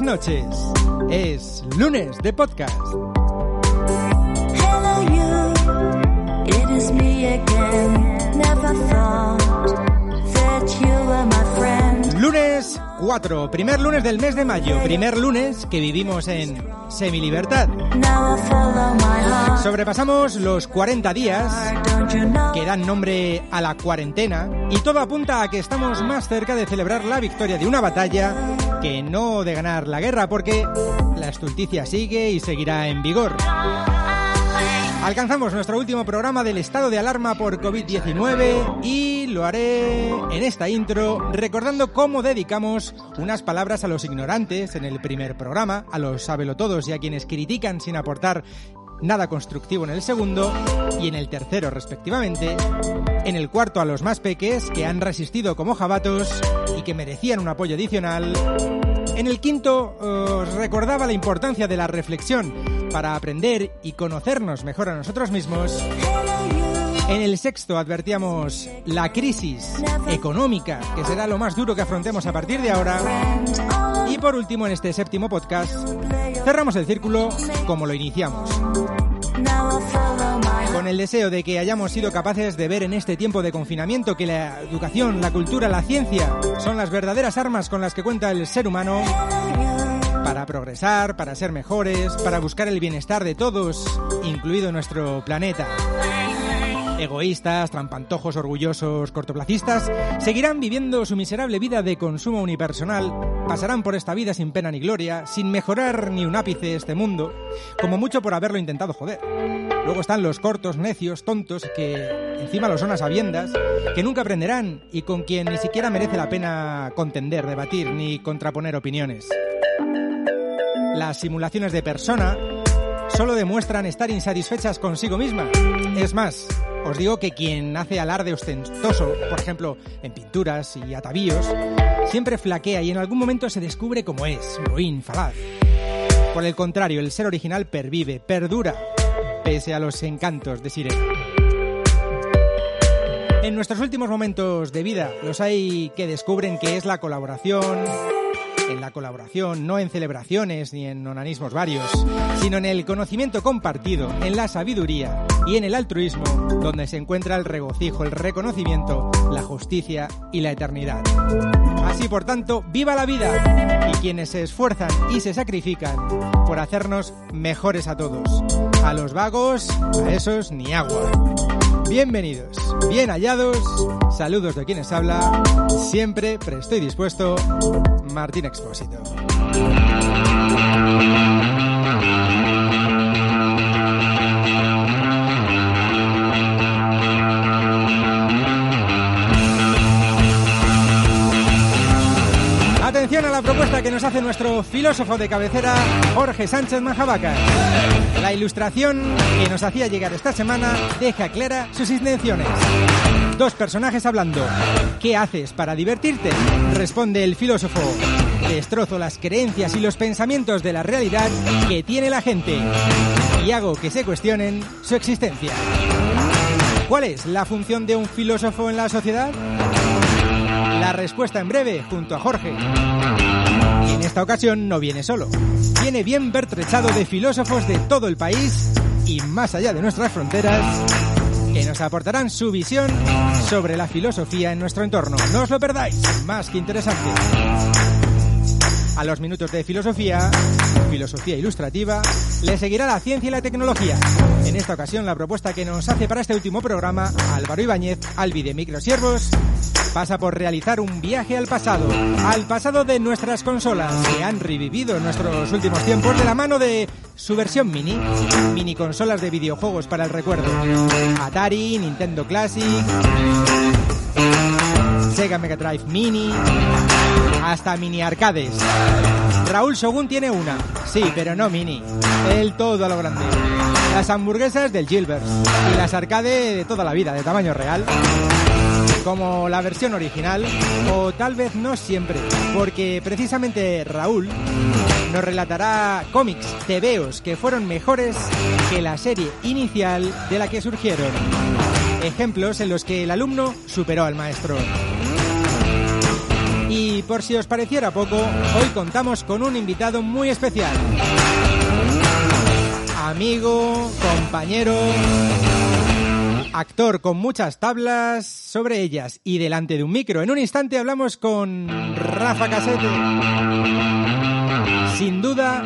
buenas noches. Es lunes de podcast. Hello you, it is me again. Never thought that you were my friend. Lunes 4, primer lunes del mes de mayo, primer lunes que vivimos en semilibertad. Sobrepasamos los 40 días que dan nombre a la cuarentena y todo apunta a que estamos más cerca de celebrar la victoria de una batalla que no de ganar la guerra porque la estulticia sigue y seguirá en vigor. Alcanzamos nuestro último programa del estado de alarma por COVID-19 y lo haré en esta intro recordando cómo dedicamos unas palabras a los ignorantes en el primer programa, a los sabelotodos y a quienes critican sin aportar nada constructivo en el segundo y en el tercero respectivamente, en el cuarto a los más peques que han resistido como jabatos y que merecían un apoyo adicional en el quinto recordaba la importancia de la reflexión para aprender y conocernos mejor a nosotros mismos. En el sexto advertíamos la crisis económica, que será lo más duro que afrontemos a partir de ahora. Y por último, en este séptimo podcast, cerramos el círculo como lo iniciamos, con el deseo de que hayamos sido capaces de ver en este tiempo de confinamiento que la educación, la cultura, la ciencia son las verdaderas armas con las que cuenta el ser humano para progresar, para ser mejores, para buscar el bienestar de todos, incluido nuestro planeta. Egoístas, trampantojos, orgullosos, cortoplacistas, seguirán viviendo su miserable vida de consumo unipersonal, pasarán por esta vida sin pena ni gloria, sin mejorar ni un ápice este mundo, como mucho por haberlo intentado joder. Luego están los cortos, necios, tontos, que encima lo son a sabiendas, que nunca aprenderán y con quien ni siquiera merece la pena contender, debatir ni contraponer opiniones. Las simulaciones de persona solo demuestran estar insatisfechas consigo misma. Es más, os digo que quien hace alarde ostentoso, por ejemplo, en pinturas y atavíos, siempre flaquea y en algún momento se descubre como es, ruin, falaz. Por el contrario, el ser original pervive, perdura, pese a los encantos de Sirena. En nuestros últimos momentos de vida los hay que descubren que es la colaboración, en la colaboración, no en celebraciones ni en onanismos varios, sino en el conocimiento compartido, en la sabiduría y en el altruismo, donde se encuentra el regocijo, el reconocimiento, la justicia y la eternidad. Así, por tanto, viva la vida y quienes se esfuerzan y se sacrifican por hacernos mejores a todos. A los vagos, a esos ni agua. Bienvenidos, bien hallados, saludos de quienes habla, siempre presto y dispuesto, Martín Expósito. A la propuesta que nos hace nuestro filósofo de cabecera, Jorge Sánchez Majabacas. La ilustración que nos hacía llegar esta semana deja clara sus intenciones. Dos personajes hablando. ¿Qué haces para divertirte? Responde el filósofo. Destrozo las creencias y los pensamientos de la realidad que tiene la gente y hago que se cuestionen su existencia. ¿Cuál es la función de un filósofo en la sociedad? La respuesta en breve, junto a Jorge. Esta ocasión no viene solo. Viene bien pertrechado de filósofos de todo el país y más allá de nuestras fronteras que nos aportarán su visión sobre la filosofía en nuestro entorno. No os lo perdáis, más que interesante. A los minutos de filosofía, filosofía ilustrativa, le seguirá la ciencia y la tecnología. En esta ocasión, la propuesta que nos hace para este último programa, Álvaro Ibáñez, Albi de Microsiervos, pasa por realizar un viaje al pasado, al pasado de nuestras consolas, que han revivido en nuestros últimos tiempos de la mano de su versión mini, mini consolas de videojuegos para el recuerdo. Atari, Nintendo Classic, Sega Mega Drive Mini, hasta mini arcades. Raúl Shogun tiene una, sí, pero no mini. El todo a lo grande. Las hamburguesas del Gilbert y las arcade de toda la vida, de tamaño real. Como la versión original, o tal vez no siempre, porque precisamente Raúl nos relatará cómics, tebeos que fueron mejores que la serie inicial de la que surgieron. Ejemplos en los que el alumno superó al maestro. Y por si os pareciera poco, hoy contamos con un invitado muy especial. Amigo, compañero, actor con muchas tablas sobre ellas y delante de un micro. En un instante hablamos con Rafa Casete. Sin duda,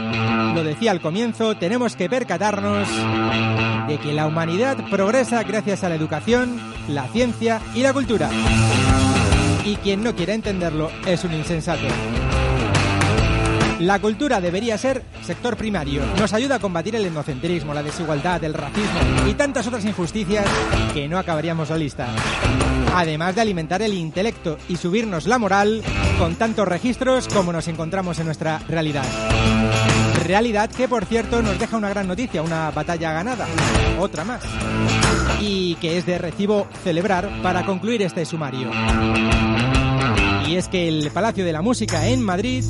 lo decía al comienzo, tenemos que percatarnos de que la humanidad progresa gracias a la educación, la ciencia y la cultura. Y quien no quiera entenderlo es un insensato. La cultura debería ser sector primario. Nos ayuda a combatir el etnocentrismo, la desigualdad, el racismo y tantas otras injusticias que no acabaríamos la lista. Además de alimentar el intelecto y subirnos la moral con tantos registros como nos encontramos en nuestra realidad. Realidad que, por cierto, nos deja una gran noticia, una batalla ganada. Otra más. Y que es de recibo celebrar para concluir este sumario. Y es que el Palacio de la Música en Madrid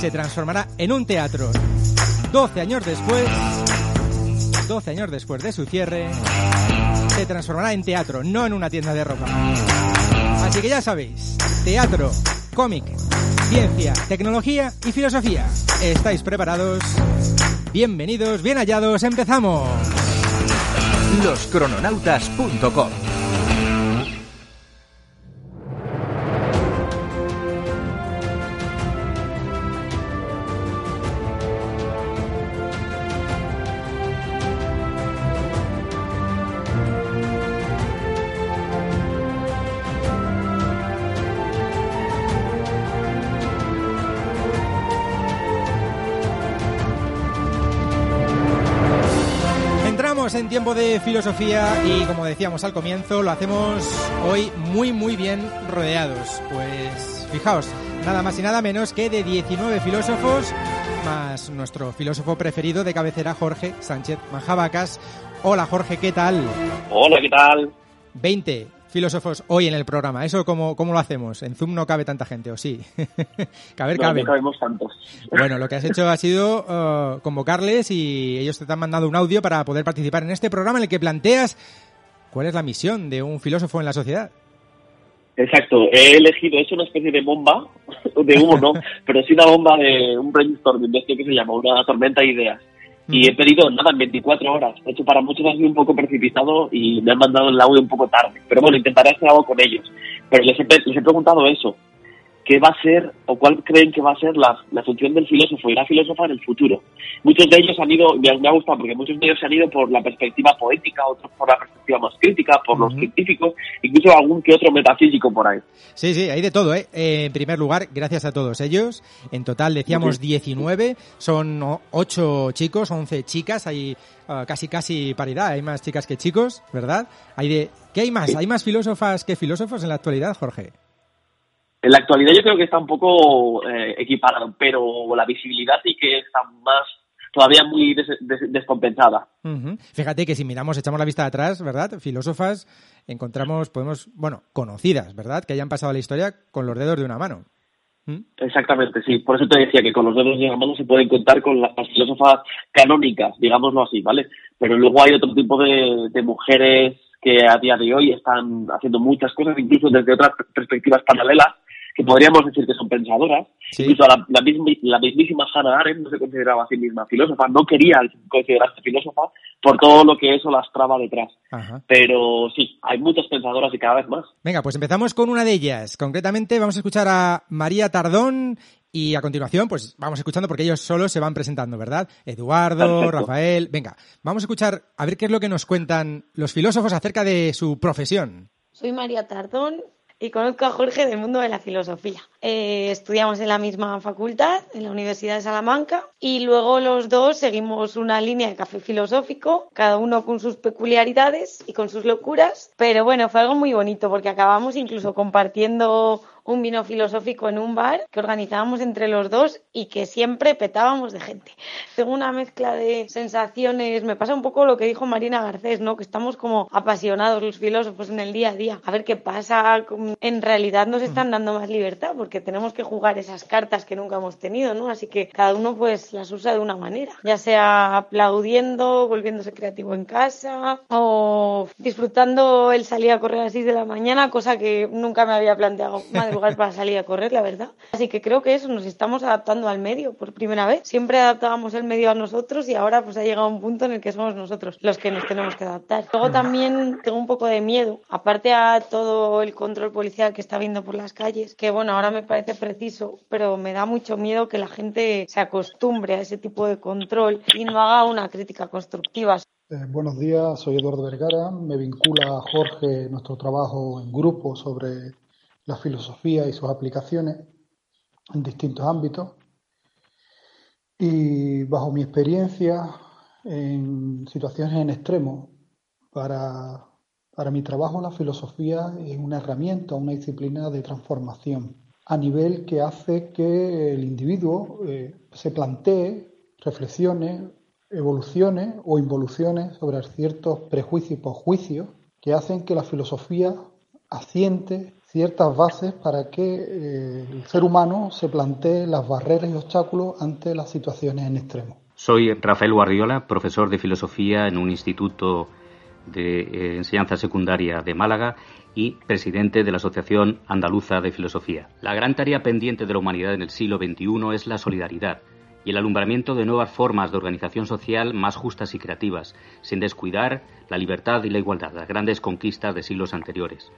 se transformará en un teatro. 12 años después, 12 años después de su cierre, se transformará en teatro, no en una tienda de ropa. Así que ya sabéis, teatro, cómic, ciencia, tecnología y filosofía. ¿Estáis preparados? Bienvenidos, bien hallados, empezamos. Loscrononautas.com De filosofía y como decíamos al comienzo, lo hacemos hoy muy muy bien rodeados. Pues fijaos, nada más y nada menos que de 19 filósofos, más nuestro filósofo preferido de cabecera, Jorge Sánchez Manjabacas. Hola Jorge, ¿qué tal? Hola, ¿qué tal? 20 filósofos hoy en el programa. ¿Eso cómo, cómo lo hacemos? En Zoom no cabe tanta gente, ¿o sí? caber, No, cabe. no cabemos tantos. Bueno, lo que has hecho ha sido eh, convocarles y ellos te han mandado un audio para poder participar en este programa en el que planteas cuál es la misión de un filósofo en la sociedad. Exacto, he elegido, es una especie de bomba, de humo no, pero sí una bomba de un brainstorming, de esto que se llama, una tormenta de ideas. Y he pedido nada en 24 horas. De hecho, para muchos ha sido un poco precipitado y me han mandado el audio un poco tarde. Pero bueno, intentaré hacer algo con ellos. Pero les he, les he preguntado eso. ¿Qué va a ser o cuál creen que va a ser la, la función del filósofo y la filósofa en el futuro? Muchos de ellos han ido, me ha, me ha gustado porque muchos de ellos se han ido por la perspectiva poética, otros por la perspectiva más crítica, por los Ujú. científicos, incluso algún que otro metafísico por ahí. Sí, sí, hay de todo, ¿eh? Eh, En primer lugar, gracias a todos ellos. En total decíamos Ujú. 19, son 8 chicos, 11 chicas, hay ah, casi casi paridad, hay más chicas que chicos, ¿verdad? Hay de ¿Qué hay más? ¿Hay más filósofas que filósofos en la actualidad, Jorge? En la actualidad yo creo que está un poco eh, equiparado, pero la visibilidad sí que está más, todavía muy des- des- descompensada. Fíjate que si miramos, echamos la vista atrás, ¿verdad? Filósofas, encontramos, podemos, bueno, conocidas, ¿verdad? Que hayan pasado a la historia con los dedos de una mano. ¿Mm? Exactamente, sí. Por eso te decía que con los dedos de la mano se pueden contar con las filósofas canónicas, digámoslo así, ¿vale? Pero luego hay otro tipo de, de mujeres que a día de hoy están haciendo muchas cosas, incluso desde otras perspectivas paralelas, que podríamos decir que son pensadoras. Sí. Incluso la, la, mismi- la mismísima Hannah Arendt no se consideraba a sí misma filósofa, no quería considerarse filósofa por todo lo que eso lastraba detrás. Ajá. Pero sí, hay muchas pensadoras y cada vez más. Venga, pues empezamos con una de ellas. Concretamente vamos a escuchar a María Tardón y a continuación pues vamos escuchando porque ellos solos se van presentando, ¿verdad? Eduardo, Perfecto. Rafael. Venga, vamos a escuchar a ver qué es lo que nos cuentan los filósofos acerca de su profesión. Soy María Tardón y conozco a Jorge del mundo de la filosofía. Eh, estudiamos en la misma facultad, en la Universidad de Salamanca, y luego los dos seguimos una línea de café filosófico, cada uno con sus peculiaridades y con sus locuras. Pero bueno, fue algo muy bonito porque acabamos incluso compartiendo un vino filosófico en un bar que organizábamos entre los dos y que siempre petábamos de gente. Tengo una mezcla de sensaciones, me pasa un poco lo que dijo Marina Garcés, ¿no? Que estamos como apasionados los filósofos en el día a día. A ver qué pasa, en realidad nos están dando más libertad porque tenemos que jugar esas cartas que nunca hemos tenido, ¿no? Así que cada uno pues las usa de una manera, ya sea aplaudiendo, volviéndose creativo en casa o disfrutando el salir a correr a las 6 de la mañana, cosa que nunca me había planteado madrugar lugar para salir a correr, la verdad. Así que creo que eso, nos estamos adaptando al medio por primera vez. Siempre adaptábamos el medio a nosotros y ahora pues ha llegado un punto en el que somos nosotros los que nos tenemos que adaptar. Luego también tengo un poco de miedo, aparte a todo el control policial que está viendo por las calles, que bueno, ahora me parece preciso, pero me da mucho miedo que la gente se acostumbre a ese tipo de control y no haga una crítica constructiva. Eh, buenos días, soy Eduardo Vergara. Me vincula a Jorge nuestro trabajo en grupo sobre la filosofía y sus aplicaciones en distintos ámbitos. Y bajo mi experiencia en situaciones en extremo, para, para mi trabajo la filosofía es una herramienta, una disciplina de transformación a nivel que hace que el individuo eh, se plantee, reflexione, evoluciones o involuciones sobre ciertos prejuicios y posjuicios que hacen que la filosofía asiente ciertas bases para que eh, el ser humano se plantee las barreras y obstáculos ante las situaciones en extremo. Soy Rafael Guardiola, profesor de filosofía en un instituto de eh, enseñanza secundaria de Málaga y presidente de la Asociación Andaluza de Filosofía. La gran tarea pendiente de la humanidad en el siglo XXI es la solidaridad y el alumbramiento de nuevas formas de organización social más justas y creativas, sin descuidar la libertad y la igualdad, las grandes conquistas de siglos anteriores.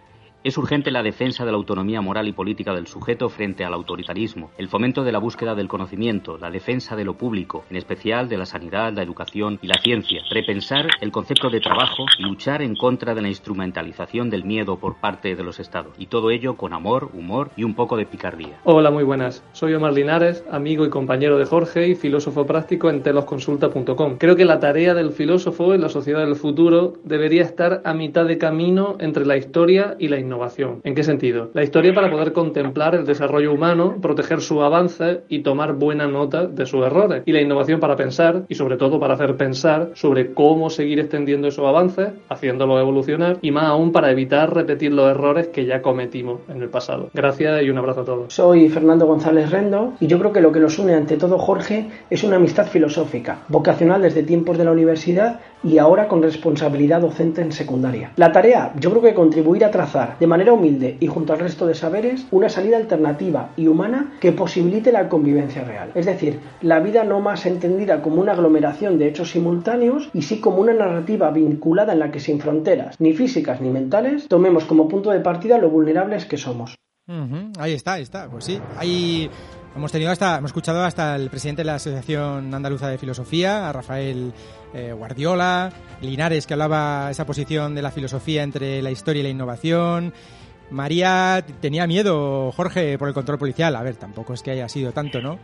Es urgente la defensa de la autonomía moral y política del sujeto frente al autoritarismo, el fomento de la búsqueda del conocimiento, la defensa de lo público, en especial de la sanidad, la educación y la ciencia, repensar el concepto de trabajo y luchar en contra de la instrumentalización del miedo por parte de los estados. Y todo ello con amor, humor y un poco de picardía. Hola, muy buenas. Soy Omar Linares, amigo y compañero de Jorge y filósofo práctico en telosconsulta.com. Creo que la tarea del filósofo en la sociedad del futuro debería estar a mitad de camino entre la historia y la innovación. ¿En qué sentido? La historia para poder contemplar el desarrollo humano, proteger su avance y tomar buena nota de sus errores. Y la innovación para pensar y sobre todo para hacer pensar sobre cómo seguir extendiendo esos avances, haciéndolos evolucionar y más aún para evitar repetir los errores que ya cometimos en el pasado. Gracias y un abrazo a todos. Soy Fernando González Rendo y yo creo que lo que nos une ante todo Jorge es una amistad filosófica, vocacional desde tiempos de la universidad y ahora con responsabilidad docente en secundaria. La tarea, yo creo que contribuir a trazar de manera humilde y junto al resto de saberes una salida alternativa y humana que posibilite la convivencia real. Es decir, la vida no más entendida como una aglomeración de hechos simultáneos y sí como una narrativa vinculada en la que sin fronteras, ni físicas ni mentales, tomemos como punto de partida lo vulnerables que somos. Ahí está, ahí está. Pues sí, ahí hemos tenido hasta, hemos escuchado hasta el presidente de la Asociación Andaluza de Filosofía, a Rafael eh, Guardiola, Linares que hablaba esa posición de la filosofía entre la historia y la innovación. María tenía miedo, Jorge, por el control policial. A ver, tampoco es que haya sido tanto, ¿no?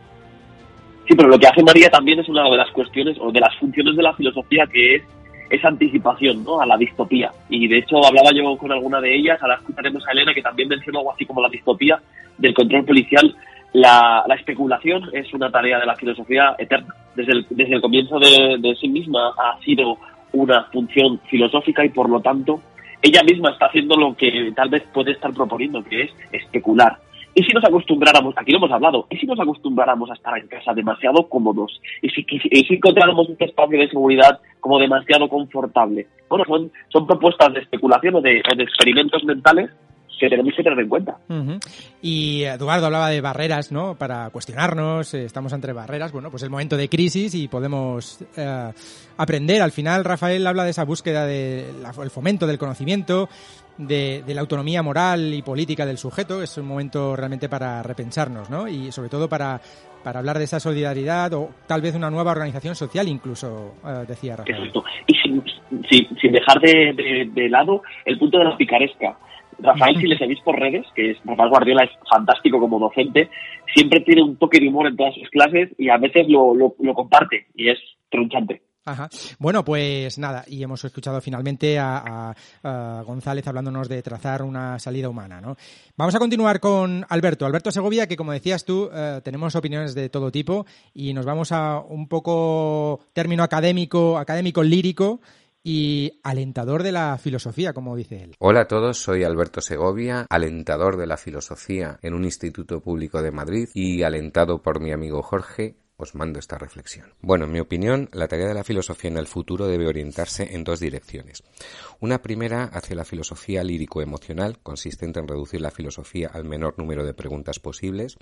Sí, pero lo que hace María también es una de las cuestiones o de las funciones de la filosofía que es esa anticipación ¿no? a la distopía. Y de hecho hablaba yo con alguna de ellas, ahora escucharemos a Elena que también mencionó algo así como la distopía del control policial. La, la especulación es una tarea de la filosofía eterna. Desde el, desde el comienzo de, de sí misma ha sido una función filosófica y por lo tanto ella misma está haciendo lo que tal vez puede estar proponiendo, que es especular. ¿Y si nos acostumbráramos, aquí lo hemos hablado, y si nos acostumbráramos a estar en casa demasiado cómodos? ¿Y si, y si encontráramos un espacio de seguridad como demasiado confortable? Bueno, son, son propuestas de especulación o de, o de experimentos mentales que tenemos que tener en cuenta. Y Eduardo hablaba de barreras, ¿no? Para cuestionarnos, eh, estamos entre barreras. Bueno, pues el momento de crisis y podemos eh, aprender. Al final, Rafael habla de esa búsqueda del fomento del conocimiento, de, de, la autonomía moral y política del sujeto. Es un momento realmente para repensarnos, ¿no? Y sobre todo para, para hablar de esa solidaridad o tal vez una nueva organización social, incluso, eh, decía Rafael. Exacto. Y sin, sin, sin dejar de, de, de lado el punto de la picaresca. Rafael, si le seguís por redes, que es, Rafael Guardiola es fantástico como docente, siempre tiene un toque de humor en todas sus clases y a veces lo, lo, comparte y es tronchante. Ajá. Bueno, pues nada, y hemos escuchado finalmente a, González hablándonos de trazar una salida humana, ¿no? Vamos a continuar con Alberto. Alberto Segovia, que como decías tú, eh, tenemos opiniones de todo tipo y nos vamos a un poco término académico, académico lírico y alentador de la filosofía, como dice él. Hola a todos, soy Alberto Segovia, alentador de la filosofía en un instituto público de Madrid y alentado por mi amigo Jorge os mando esta reflexión. Bueno, en mi opinión, la tarea de la filosofía en el futuro debe orientarse en dos direcciones. Una primera hacia la filosofía lírico-emocional, consistente en reducir la filosofía al menor número de preguntas posibles.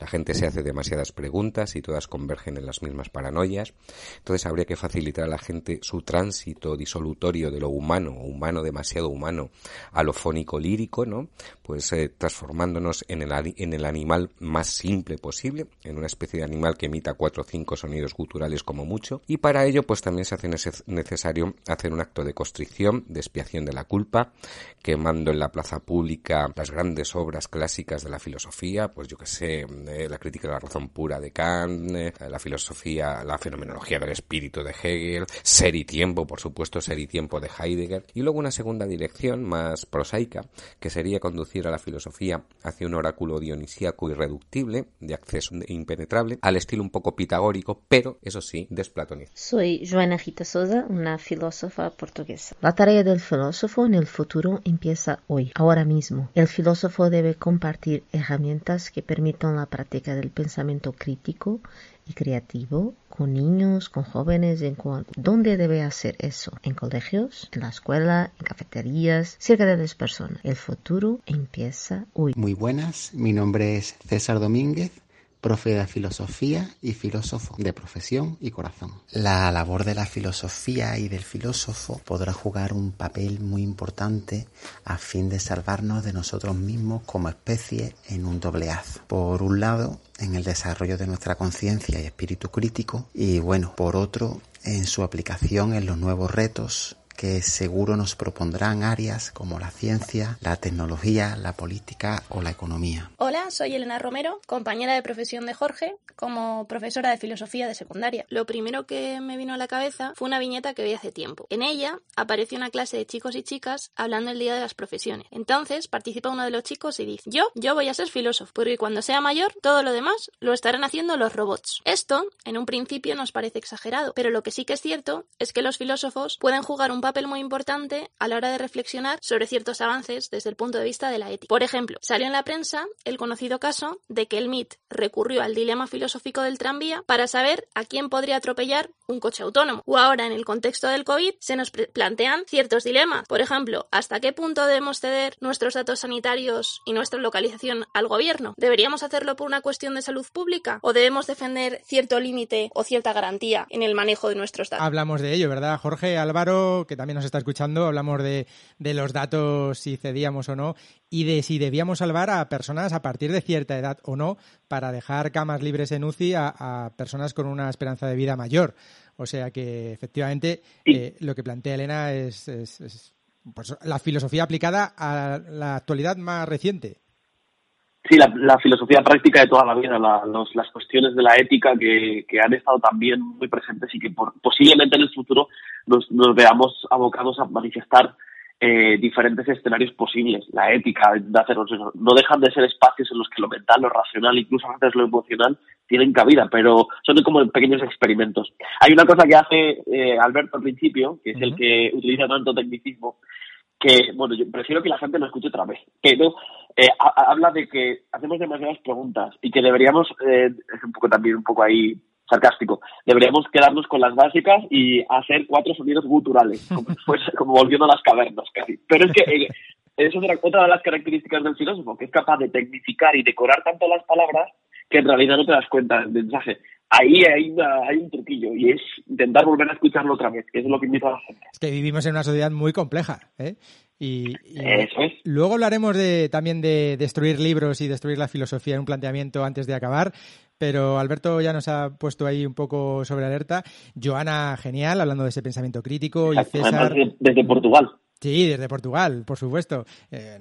La gente se hace demasiadas preguntas y todas convergen en las mismas paranoias. Entonces habría que facilitar a la gente su tránsito disolutorio de lo humano, humano demasiado humano, a lo fónico lírico, ¿no? Pues eh, transformándonos en el, en el animal más simple posible, en una especie de animal que emita cuatro o cinco sonidos guturales como mucho. Y para ello, pues también se hace necesario hacer un acto de constricción, de expiación de la culpa, quemando en la plaza pública las grandes obras clásicas de la filosofía, pues yo que sé, eh, la crítica de la razón pura de Kant, eh, la filosofía, la fenomenología del espíritu de Hegel, Ser y tiempo, por supuesto, Ser y tiempo de Heidegger, y luego una segunda dirección más prosaica, que sería conducir a la filosofía hacia un oráculo dionisíaco irreductible, de acceso impenetrable, al estilo un poco pitagórico, pero, eso sí, desplatonizado. Soy Joana Rita Souza, una filósofa portuguesa. La tarea del filósofo en el futuro empieza hoy, ahora mismo. El filósofo debe compartir herramientas que permitan la práctica del pensamiento crítico y creativo con niños, con jóvenes, en ¿dónde debe hacer eso? ¿En colegios? ¿En la escuela? ¿En cafeterías? Cerca de las personas. El futuro empieza hoy. Muy buenas, mi nombre es César Domínguez profe de filosofía y filósofo de profesión y corazón. La labor de la filosofía y del filósofo podrá jugar un papel muy importante a fin de salvarnos de nosotros mismos como especie en un dobleazo. Por un lado, en el desarrollo de nuestra conciencia y espíritu crítico y bueno, por otro, en su aplicación en los nuevos retos que seguro nos propondrán áreas como la ciencia, la tecnología, la política o la economía. Hola, soy Elena Romero, compañera de profesión de Jorge, como profesora de filosofía de secundaria. Lo primero que me vino a la cabeza fue una viñeta que vi hace tiempo. En ella apareció una clase de chicos y chicas hablando el día de las profesiones. Entonces participa uno de los chicos y dice, yo, yo voy a ser filósofo, porque cuando sea mayor todo lo demás lo estarán haciendo los robots. Esto, en un principio, nos parece exagerado, pero lo que sí que es cierto es que los filósofos pueden jugar un papel papel muy importante a la hora de reflexionar sobre ciertos avances desde el punto de vista de la ética. Por ejemplo, salió en la prensa el conocido caso de que el MIT recurrió al dilema filosófico del tranvía para saber a quién podría atropellar un coche autónomo. O ahora, en el contexto del COVID, se nos plantean ciertos dilemas. Por ejemplo, ¿hasta qué punto debemos ceder nuestros datos sanitarios y nuestra localización al gobierno? ¿Deberíamos hacerlo por una cuestión de salud pública? ¿O debemos defender cierto límite o cierta garantía en el manejo de nuestros datos? Hablamos de ello, ¿verdad, Jorge Álvaro? También nos está escuchando, hablamos de, de los datos, si cedíamos o no, y de si debíamos salvar a personas a partir de cierta edad o no para dejar camas libres en UCI a, personas con una esperanza de vida mayor. O sea que efectivamente eh, lo que plantea Elena es, es, pues, la filosofía aplicada a la actualidad más reciente. Sí, la, filosofía práctica de toda la vida, las cuestiones de la ética que, han estado también muy presentes y que posiblemente en el futuro nos, veamos abocados a manifestar eh, diferentes escenarios posibles. La ética de hacernos eso. No dejan de ser espacios en los que lo mental, lo racional, incluso a veces lo emocional, tienen cabida, pero son como pequeños experimentos. Hay una cosa que hace eh, Alberto al principio, que es el que utiliza tanto tecnicismo, que, bueno, yo prefiero que la gente lo escuche otra vez, pero eh, habla de que hacemos demasiadas preguntas y que deberíamos, eh, es un poco también un poco ahí sarcástico, deberíamos quedarnos con las básicas y hacer cuatro sonidos guturales, como, pues, como volviendo a las cavernas casi. Pero es que eh, eso es otra de las características del filósofo, que es capaz de tecnificar y decorar tanto las palabras que en realidad no te das cuenta del mensaje. Ahí hay, hay un truquillo y es intentar volver a escucharlo otra vez, que es lo que invito a la gente. Es que vivimos en una sociedad muy compleja, ¿eh? Y, Eso es. luego hablaremos de, también de destruir libros y destruir la filosofía en un planteamiento antes de acabar, pero Alberto ya nos ha puesto ahí un poco sobre alerta. Joana, genial, hablando de ese pensamiento crítico. y César... desde Portugal. Sí, desde Portugal, por supuesto. Eh,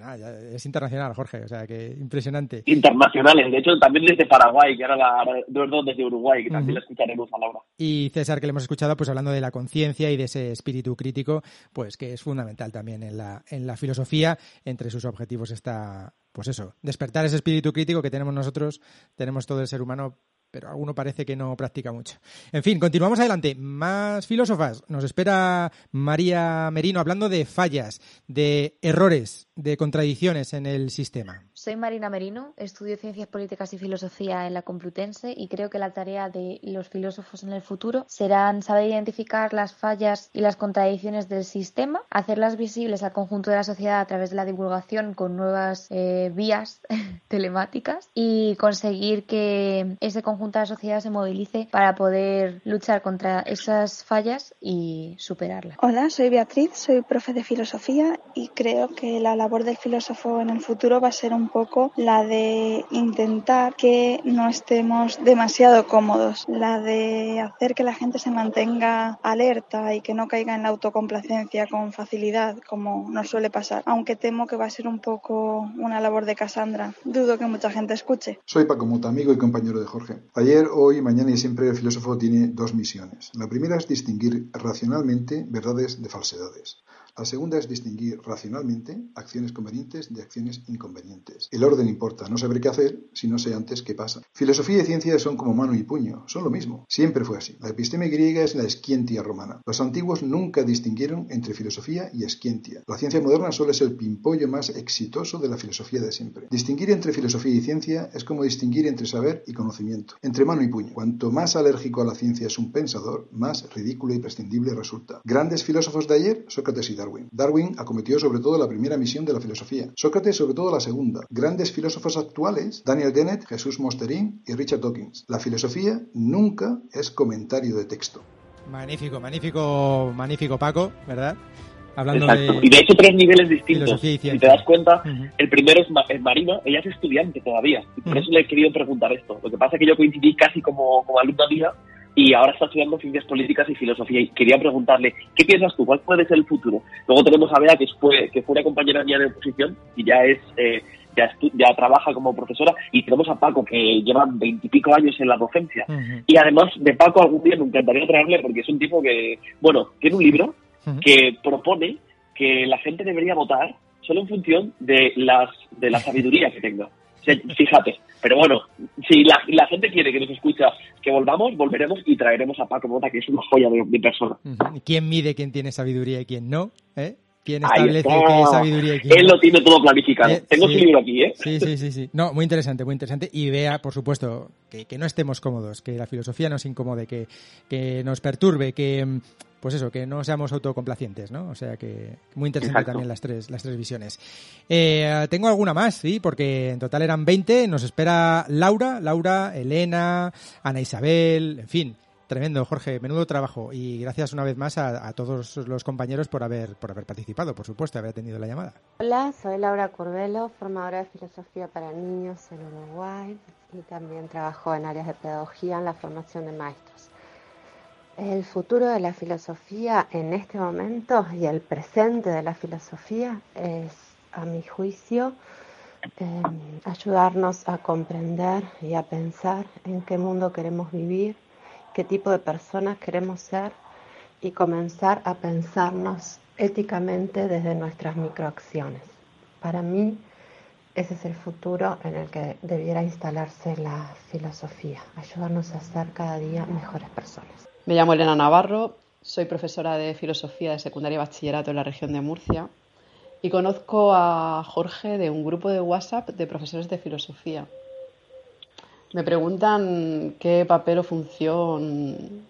es internacional, Jorge, o sea que impresionante. Internacionales, de hecho también desde Paraguay, que ahora la, desde Uruguay, que también la escucharemos a Laura. Y César, que le hemos escuchado, pues hablando de la conciencia y de ese espíritu crítico, pues que es fundamental también en la, en la filosofía. Entre sus objetivos está, pues eso, despertar ese espíritu crítico que tenemos nosotros, tenemos todo el ser humano pero alguno parece que no practica mucho. En fin, continuamos adelante. Más filósofas. Nos espera María Merino hablando de fallas, de errores, de contradicciones en el sistema. Soy Marina Merino, estudio Ciencias Políticas y Filosofía en la Complutense y creo que la tarea de los filósofos en el futuro serán saber identificar las fallas y las contradicciones del sistema, hacerlas visibles al conjunto de la sociedad a través de la divulgación con nuevas eh, vías telemáticas y conseguir que ese conjunto de la sociedad se movilice para poder luchar contra esas fallas y superarlas. Hola, soy Beatriz, soy profe de filosofía y creo que la labor del filósofo en el futuro va a ser un poco la de intentar que no estemos demasiado cómodos, la de hacer que la gente se mantenga alerta y que no caiga en la autocomplacencia con facilidad, como nos suele pasar, aunque temo que va a ser un poco una labor de Cassandra. Dudo que mucha gente escuche. Soy Paco Muta, amigo y compañero de Jorge. Ayer, hoy, mañana y siempre el filósofo tiene dos misiones. La primera es distinguir racionalmente verdades de falsedades. La segunda es distinguir racionalmente acciones convenientes de acciones inconvenientes. El orden importa, no saber qué hacer si no sé antes qué pasa. Filosofía y ciencia son como mano y puño, son lo mismo. Siempre fue así. La episteme griega es la esquientia romana. Los antiguos nunca distinguieron entre filosofía y esquientia. La ciencia moderna solo es el pimpollo más exitoso de la filosofía de siempre. Distinguir entre filosofía y ciencia es como distinguir entre saber y conocimiento, entre mano y puño. Cuanto más alérgico a la ciencia es un pensador, más ridículo y prescindible resulta. Grandes filósofos de ayer, Sócrates y Darwin. Darwin acometió sobre todo la primera misión de la filosofía, Sócrates sobre todo la segunda. Grandes filósofos actuales, Daniel Dennett, Jesús Mosterín y Richard Dawkins. La filosofía nunca es comentario de texto. Magnífico, magnífico, magnífico Paco, ¿verdad? Hablando Exacto. de... Y de hecho tres niveles distintos. Filosofía y Si te das cuenta, el primero es, Ma- es Marina, ella es estudiante todavía. Y por Ujú. eso le he querido preguntar esto. Lo que pasa es que yo coincidí casi como, como alumna mía y ahora está estudiando ciencias políticas y filosofía. Y quería preguntarle, ¿qué piensas tú? ¿Cuál puede ser el futuro? Luego tenemos a Bea, que fue, que fue una compañera mía de oposición y ya es... eh, ya, ya trabaja como profesora y tenemos a Paco que lleva veintipico años en la docencia y además de Paco algún día me encantaría traerle porque es un tipo que, bueno, tiene un libro que propone que la gente debería votar solo en función de las de la sabiduría que tenga. Fíjate. Pero bueno, si la, la gente quiere que nos escucha que volvamos, volveremos y traeremos a Paco Mota, que es una joya de, de persona. ¿Quién mide quién tiene sabiduría y quién no? ¿Eh? ¿Quién establece qué es sabiduría y quién Él no? lo tiene todo planificado. Eh, Tengo sí. su libro aquí, ¿eh? Sí, sí, sí, sí. No, muy interesante, muy interesante. Y vea, por supuesto, que, que no estemos cómodos, que la filosofía nos incomode, que, que nos perturbe, que pues eso, que no seamos autocomplacientes, ¿no? O sea que muy interesante Exacto. también las tres, las tres visiones. Eh, tengo alguna más, sí, porque en total eran 20. Nos espera Laura, Laura, Elena, Ana Isabel, en fin. Tremendo, Jorge, menudo trabajo y gracias una vez más a, a todos los compañeros por haber por haber participado, por supuesto, haber tenido la llamada. Hola, soy Laura Curvelo, formadora de filosofía para niños en Uruguay y también trabajo en áreas de pedagogía en la formación de maestros. El futuro de la filosofía en este momento y el presente de la filosofía es, a mi juicio, eh, ayudarnos a comprender y a pensar en qué mundo queremos vivir, qué tipo de personas queremos ser y comenzar a pensarnos éticamente desde nuestras microacciones. Para mí, ese es el futuro en el que debiera instalarse la filosofía, ayudarnos a ser cada día mejores personas. Me llamo Elena Navarro, soy profesora de filosofía de secundaria y bachillerato en la región de Murcia y conozco a Jorge de un grupo de WhatsApp de profesores de filosofía. Me preguntan qué papel o función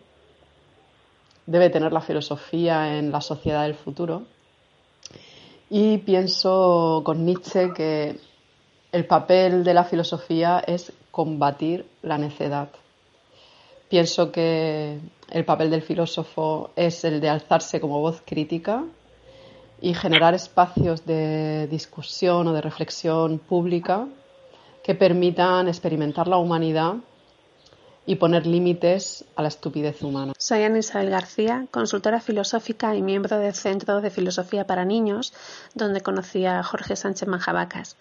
debe tener la filosofía en la sociedad del futuro y pienso con Nietzsche que el papel de la filosofía es combatir la necedad. Pienso que el papel del filósofo es el de alzarse como voz crítica y generar espacios de discusión o de reflexión pública que permitan experimentar la humanidad y poner límites a la estupidez humana. Soy Ana Isabel García, consultora filosófica y miembro del Centro de Filosofía para Niños, donde conocí a Jorge Sánchez Manjabacas.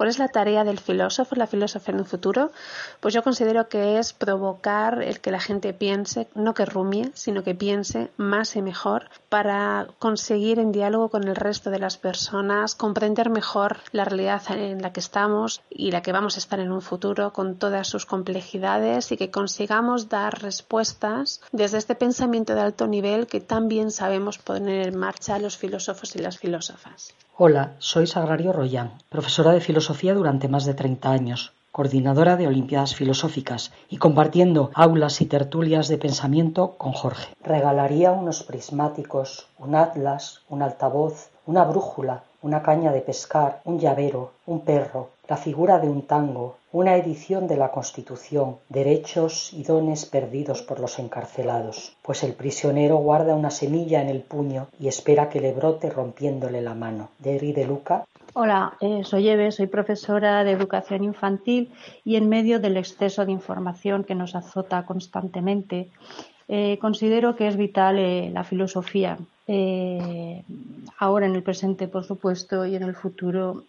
¿Cuál es la tarea del filósofo, la filósofa en un futuro? Pues yo considero que es provocar el que la gente piense, no que rumie, sino que piense más y mejor para conseguir en diálogo con el resto de las personas comprender mejor la realidad en la que estamos y la que vamos a estar en un futuro con todas sus complejidades y que consigamos dar respuestas desde este pensamiento de alto nivel que tan bien sabemos poner en marcha los filósofos y las filósofas. Hola, soy Sagrario Royán, profesora de filosofía durante más de 30 años, coordinadora de Olimpiadas Filosóficas y compartiendo aulas y tertulias de pensamiento con Jorge. Regalaría unos prismáticos, un atlas, un altavoz, una brújula, una caña de pescar, un llavero, un perro, la figura de un tango, una edición de la Constitución, derechos y dones perdidos por los encarcelados, pues el prisionero guarda una semilla en el puño y espera que le brote rompiéndole la mano. Derry de Luca. Hola, eh, soy Eve, soy profesora de educación infantil y en medio del exceso de información que nos azota constantemente, eh, considero que es vital eh, la filosofía, eh, ahora en el presente, por supuesto, y en el futuro,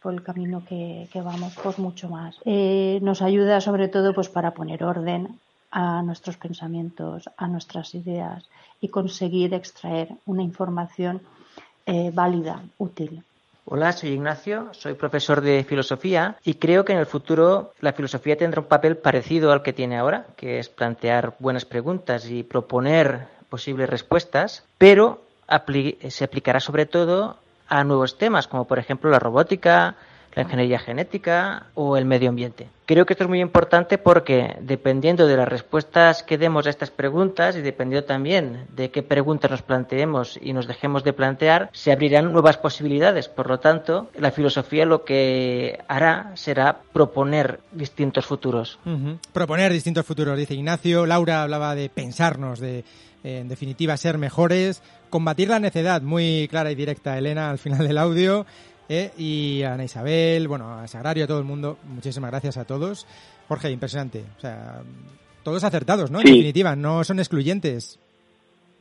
por el camino que, vamos, pues mucho más. Nos ayuda sobre todo pues para poner orden a nuestros pensamientos, a nuestras ideas y conseguir extraer una información válida, útil. Hola, soy Ignacio, soy profesor de filosofía y creo que en el futuro la filosofía tendrá un papel parecido al que tiene ahora, que es plantear buenas preguntas y proponer posibles respuestas, pero apli se aplicará sobre todo a nuevos temas, como por ejemplo la robótica, la ingeniería genética o el medio ambiente. Creo que esto es muy importante porque dependiendo de las respuestas que demos a estas preguntas y dependiendo también de qué preguntas nos planteemos y nos dejemos de plantear, se abrirán nuevas posibilidades. Por lo tanto, la filosofía lo que hará será proponer distintos futuros. Proponer distintos futuros, dice Ignacio. Laura hablaba de pensarnos, de en definitiva ser mejores, combatir la necedad, muy clara y directa Elena al final del audio, eh, y a Ana Isabel, bueno, a Sagrario, a todo el mundo, muchísimas gracias a todos. Jorge, impresionante, o sea, todos acertados, ¿no? Sí. En definitiva, no son excluyentes.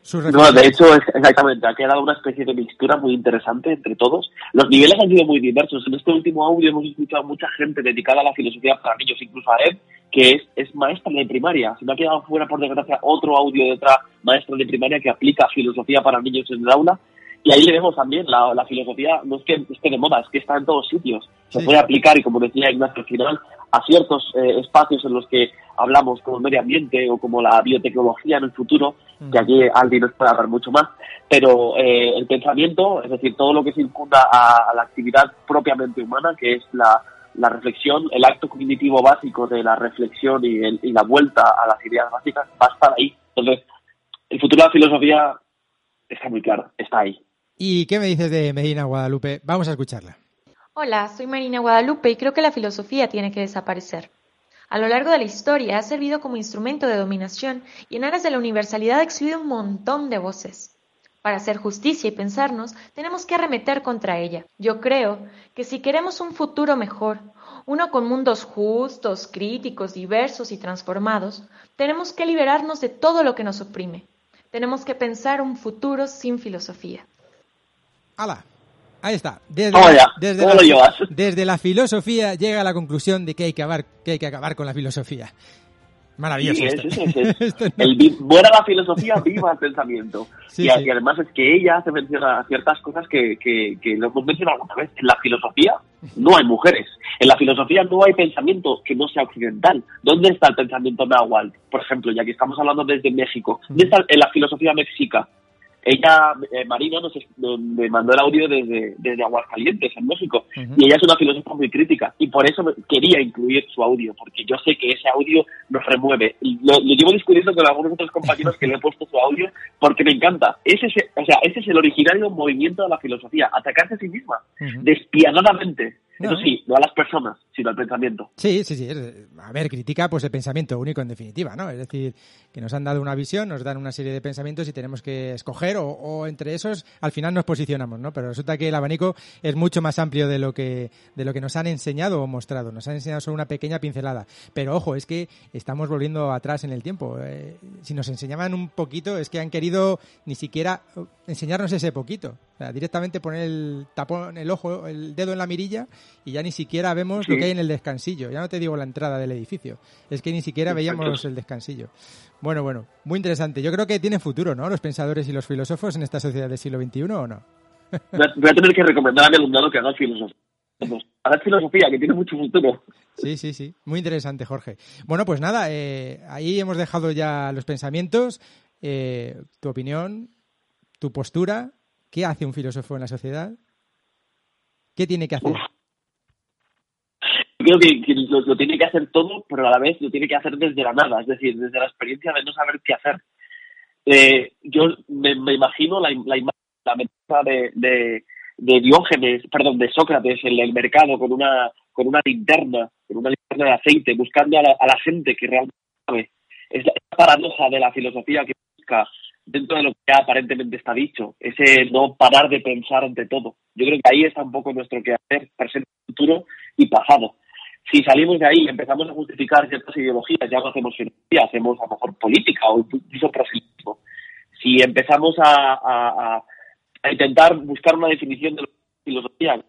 Sus no, de hecho, exactamente, ha quedado una especie de mixtura muy interesante entre todos. Los niveles han sido muy diversos. En este último audio hemos escuchado mucha gente dedicada a la filosofía para niños, incluso a Ed, que es, es maestra de primaria. Se me ha quedado fuera, por desgracia, otro audio de otra maestra de primaria que aplica filosofía para niños en el aula. Y ahí le vemos también la, la filosofía, no es que esté de moda, es que está en todos sitios. Se Sí. puede aplicar, y como decía Ignacio al final, a ciertos eh, espacios en los que hablamos como el medio ambiente o como la biotecnología en el futuro, que aquí Aldi nos puede hablar mucho más. Pero eh, el pensamiento, es decir, todo lo que circunda a, a la actividad propiamente humana, que es la, la reflexión, el acto cognitivo básico de la reflexión y, el- y la vuelta a las ideas básicas, va a estar ahí. Entonces, el futuro de la filosofía está muy claro, está ahí. ¿Y qué me dices de Medina Guadalupe? Vamos a escucharla. Hola, soy Marina Guadalupe y creo que la filosofía tiene que desaparecer. A lo largo de la historia ha servido como instrumento de dominación y en aras de la universalidad ha excluido un montón de voces. Para hacer justicia y pensarnos, tenemos que arremeter contra ella. Yo creo que si queremos un futuro mejor, uno con mundos justos, críticos, diversos y transformados, tenemos que liberarnos de todo lo que nos oprime. Tenemos que pensar un futuro sin filosofía. ¡Hala! Ahí está. Desde, ¿cómo la, lo llevas? desde la filosofía llega a la conclusión de que hay que acabar, que hay que acabar con la filosofía. Maravilloso. Sí, es, esto. es, es, es. Esto no- El vi- muera la filosofía, viva el pensamiento. Sí, y, sí. y además es que ella hace mención a ciertas cosas que, que, que lo hemos mencionado alguna vez. En la filosofía no hay mujeres. En la filosofía no hay pensamiento que no sea occidental. ¿Dónde está el pensamiento náhuatl? Por ejemplo, ya que estamos hablando desde México. ¿Dónde está en la filosofía mexica? Ella, eh, Marina, nos, me mandó el audio desde, desde Aguascalientes, en México. Y ella es una filósofa muy crítica. Y por eso quería incluir su audio, porque yo sé que ese audio nos remueve. Y lo, lo llevo discutiendo con algunos otros compañeros que le he puesto su audio, porque me encanta. Ese es, o sea, ese es el originario movimiento de la filosofía, atacarse a sí misma, despiadadamente. No, Eso ¿eh? sí, no a las personas, sino al pensamiento. Sí, sí, sí. A ver, critica pues el pensamiento único en definitiva, ¿no? Es decir, que nos han dado una visión, nos dan una serie de pensamientos y tenemos que escoger o, o entre esos al final nos posicionamos, ¿no? Pero resulta que el abanico es mucho más amplio de lo que de lo que nos han enseñado o mostrado. Nos han enseñado solo una pequeña pincelada. Pero ojo, es que estamos volviendo atrás en el tiempo. Eh, si nos enseñaban un poquito, es que han querido ni siquiera eh, enseñarnos ese poquito. O sea, directamente poner el tapón, el ojo, el dedo en la mirilla y ya ni siquiera vemos Sí. lo que hay en el descansillo. Ya no te digo la entrada del edificio. Es que ni siquiera veíamos el descansillo. Bueno, bueno, muy interesante. Yo creo que tienen futuro, ¿no? Los pensadores y los filósofos en esta sociedad del siglo XXI o no. Voy a, voy a tener que recomendar a mi alumnado que haga filosofía. Haga filosofía, que tiene mucho futuro. Sí, sí, sí. Muy interesante, Jorge. Bueno, pues nada, eh, ahí hemos dejado ya los pensamientos, eh, tu opinión, tu postura. ¿Qué hace un filósofo en la sociedad? ¿Qué tiene que hacer? Creo que, lo, tiene que hacer todo, pero a la vez lo tiene que hacer desde la nada, es decir, desde la experiencia de no saber qué hacer. Eh, yo me, imagino la, la la metáfora de, de, de, Diógenes, perdón, de Sócrates en el mercado con una con una linterna, con una linterna de aceite, buscando a la, a la gente que realmente sabe. Es la paradoja de la filosofía que busca dentro de lo que aparentemente está dicho, ese no parar de pensar ante todo. Yo creo que ahí está un poco nuestro quehacer, presente, futuro y pasado. Si salimos de ahí y empezamos a justificar ciertas ideologías, ya no hacemos filosofía, hacemos a lo mejor política o incluso proselitismo. Si empezamos a, intentar buscar una definición de la filosofía,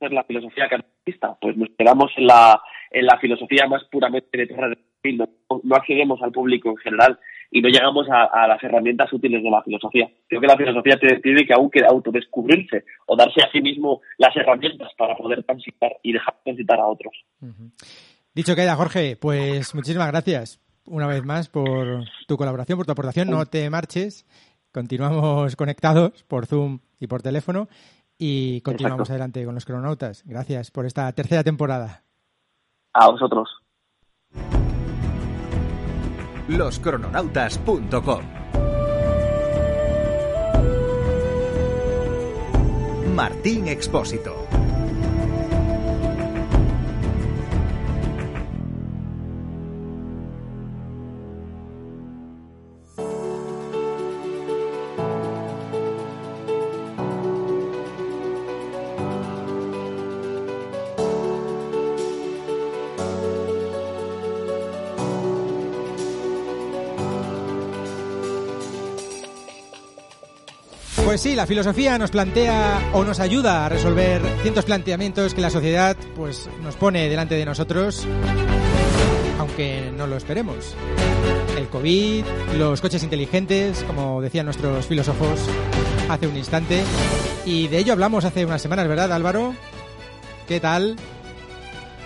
la filosofía catequista, pues nos quedamos en la, en la filosofía más puramente de tierra de no, no accedemos al público en general y no llegamos a, las herramientas útiles de la filosofía. Creo que la filosofía tiene que aún que autodescubrirse o darse a sí mismo las herramientas para poder transitar y dejar transitar a otros. Dicho que haya, Jorge, pues muchísimas gracias una vez más por tu colaboración, por tu aportación. No te marches. Continuamos conectados por Zoom y por teléfono y continuamos adelante con los cronautas. Gracias por esta tercera temporada. A vosotros loscrononautas.com. Martín Expósito. Pues sí, la filosofía nos plantea o nos ayuda a resolver cientos planteamientos que la sociedad pues nos pone delante de nosotros, aunque no lo esperemos. El COVID, los coches inteligentes, como decían nuestros filósofos hace un instante, y de ello hablamos hace unas semanas, ¿verdad, Álvaro? ¿Qué tal?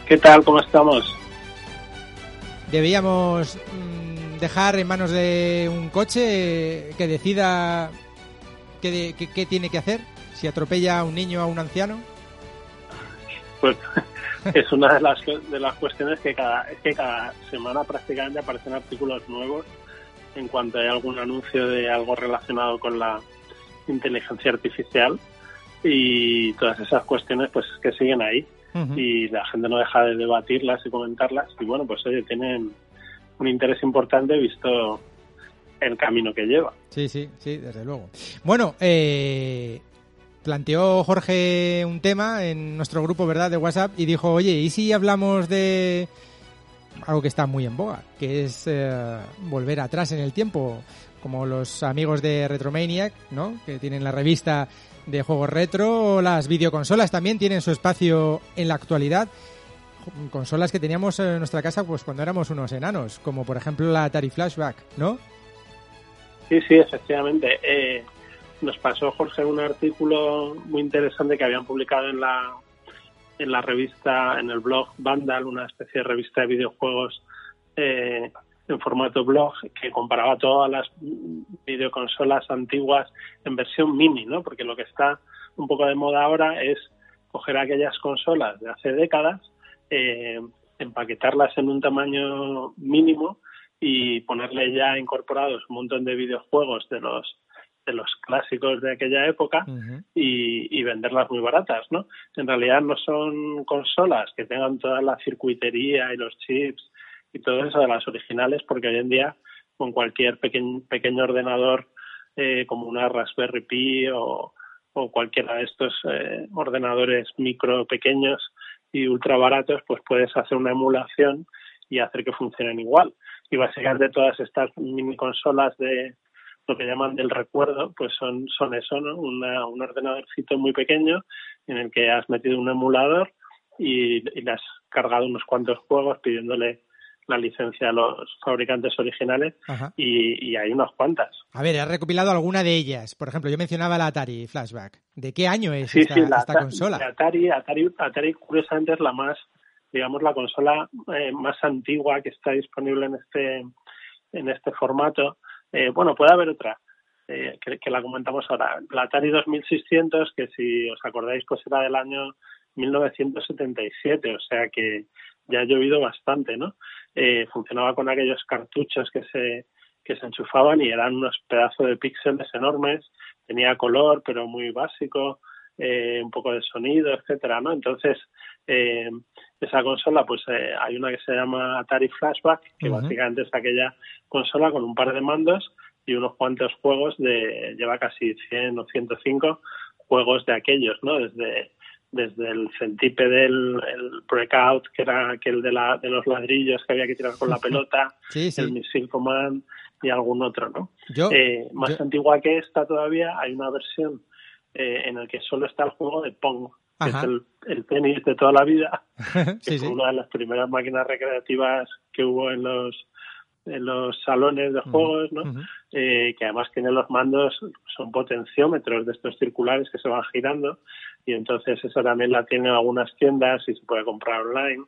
¿Qué tal? ¿Cómo estamos? Deberíamos mm, dejar en manos de un coche que decida ¿qué, tiene que hacer si atropella a un niño o a un anciano? Pues es una de las, de las cuestiones que cada, es que cada semana prácticamente aparecen artículos nuevos en cuanto hay algún anuncio de algo relacionado con la inteligencia artificial y todas esas cuestiones pues que siguen ahí. Y la gente no deja de debatirlas y comentarlas. Y bueno pues oye tienen un interés importante visto el camino que lleva. Sí, sí, sí, desde luego. Bueno, eh, planteó Jorge un tema en nuestro grupo, ¿verdad?, de WhatsApp y dijo, oye, ¿y si hablamos de algo que está muy en boga, que es eh, volver atrás en el tiempo, como los amigos de Retromaniac, ¿no?, que tienen la revista de juegos retro, o las videoconsolas también tienen su espacio en la actualidad consolas que teníamos en nuestra casa pues cuando éramos unos enanos, como por ejemplo la Atari Flashback, ¿no? Sí, sí, efectivamente. Eh, nos pasó Jorge un artículo muy interesante que habían publicado en la en la revista, en el blog Vandal, una especie de revista de videojuegos eh, en formato blog que comparaba todas las videoconsolas antiguas en versión mini, ¿no? Porque lo que está un poco de moda ahora es coger aquellas consolas de hace décadas, eh, empaquetarlas en un tamaño mínimo y ponerle ya incorporados un montón de videojuegos de los de los clásicos de aquella época y, y, venderlas muy baratas, ¿no? En realidad no son consolas que tengan toda la circuitería y los chips y todo eso de las originales, porque hoy en día con cualquier pequeño, pequeño ordenador eh, como una Raspberry Pi o, o cualquiera de estos eh, ordenadores micro pequeños y ultra baratos, pues puedes hacer una emulación y hacer que funcionen igual y básicamente todas estas mini consolas de lo que llaman del recuerdo, pues son, son eso, ¿no? un ordenadorcito muy pequeño en el que has metido un emulador y, le has cargado unos cuantos juegos pidiéndole la licencia a los fabricantes originales y, hay unas cuantas. A ver, has recopilado alguna de ellas. Por ejemplo, yo mencionaba la Atari Flashback. ¿De qué año es esta, consola? Atari, Atari, Atari, curiosamente, es la más digamos, la consola eh, más antigua que está disponible en este, en este formato. Eh, bueno, puede haber otra, eh, que, la comentamos ahora. La Atari 2600, que si os acordáis, pues era del año 1977, o sea que ya ha llovido bastante, ¿no? Eh, funcionaba con aquellos cartuchos que se que se enchufaban y eran unos pedazos de píxeles enormes, tenía color pero muy básico, eh, un poco de sonido, etcétera, ¿no? Entonces eh, esa consola, pues eh, hay una que se llama Atari Flashback, que básicamente es aquella consola con un par de mandos y unos cuantos juegos de lleva casi 100 o 105 juegos de aquellos, ¿no? Desde desde el centípede, el, el breakout, que era aquel de, la, de los ladrillos que había que tirar con la pelota, el Missile Command y algún otro, ¿no? eh, más antigua que esta todavía, hay una versión eh, en la que solo está el juego de Pong, que es el, el, tenis de toda la vida, que es una de las primeras máquinas recreativas que hubo en los en los salones de juegos, ¿no? eh, que además tiene los mandos, son potenciómetros de estos circulares que se van girando y entonces esa también la tienen algunas tiendas y se puede comprar online.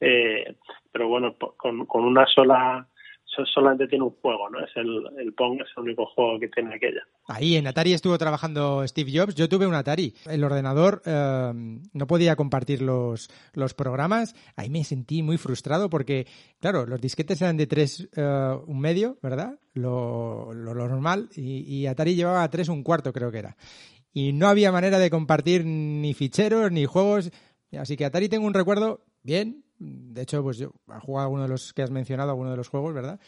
Eh, pero bueno, con, con una sola solamente tiene un juego, ¿no? Es el, el Pong, es el único juego que tiene aquella. Ahí en Atari estuvo trabajando Steve Jobs. Yo tuve un Atari. El ordenador eh, no podía compartir los, los programas. Ahí me sentí muy frustrado porque, claro, los disquetes eran de tres eh, un medio, ¿verdad? Lo, lo, normal. Y, y, Atari llevaba tres un cuarto, creo que era. Y no había manera de compartir ni ficheros ni juegos. Así que Atari tengo un recuerdo bien, de hecho, pues yo he jugado alguno de los que has mencionado, alguno de los juegos, ¿verdad?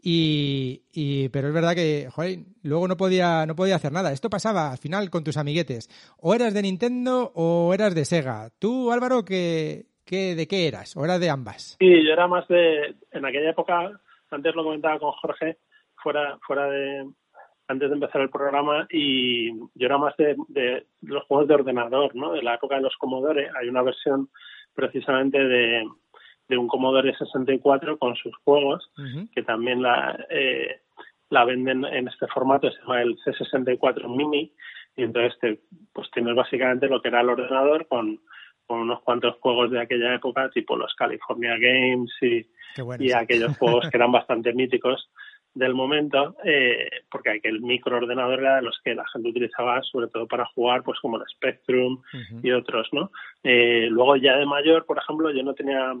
Y, pero es verdad que, joder, luego no podía, no podía hacer nada. Esto pasaba al final con tus amiguetes. O eras de Nintendo o eras de Sega. Tú, Álvaro, ¿qué, qué, ¿de qué eras? ¿O eras de ambas? Sí, yo era más de, en aquella época, antes lo comentaba con Jorge, fuera, fuera de, antes de empezar el programa y yo era más de, de, los juegos de ordenador, ¿no? De la época de los Commodore. Hay una versión precisamente de, de un Commodore 64 con sus juegos, que también la, eh, la venden en este formato, se llama el C64 Mini, y entonces te, pues tienes básicamente lo que era el ordenador con, con unos cuantos juegos de aquella época, tipo los California Games y, y aquellos juegos que eran bastante míticos del momento, eh, porque aquel microordenador era de los que la gente utilizaba sobre todo para jugar, pues como el Spectrum y otros, ¿no? Eh, luego ya de mayor, por ejemplo, yo no tenía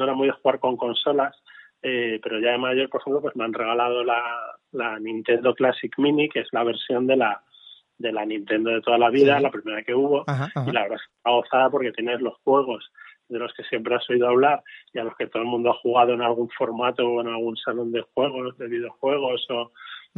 no era muy de jugar con consolas, eh, pero ya de mayor, por ejemplo, pues me han regalado la, la Nintendo Classic Mini, que es la versión de la de la Nintendo de toda la vida, la primera que hubo, y la verdad es que gozada porque tienes los juegos de los que siempre has oído hablar y a los que todo el mundo ha jugado en algún formato o en algún salón de juegos, de videojuegos o,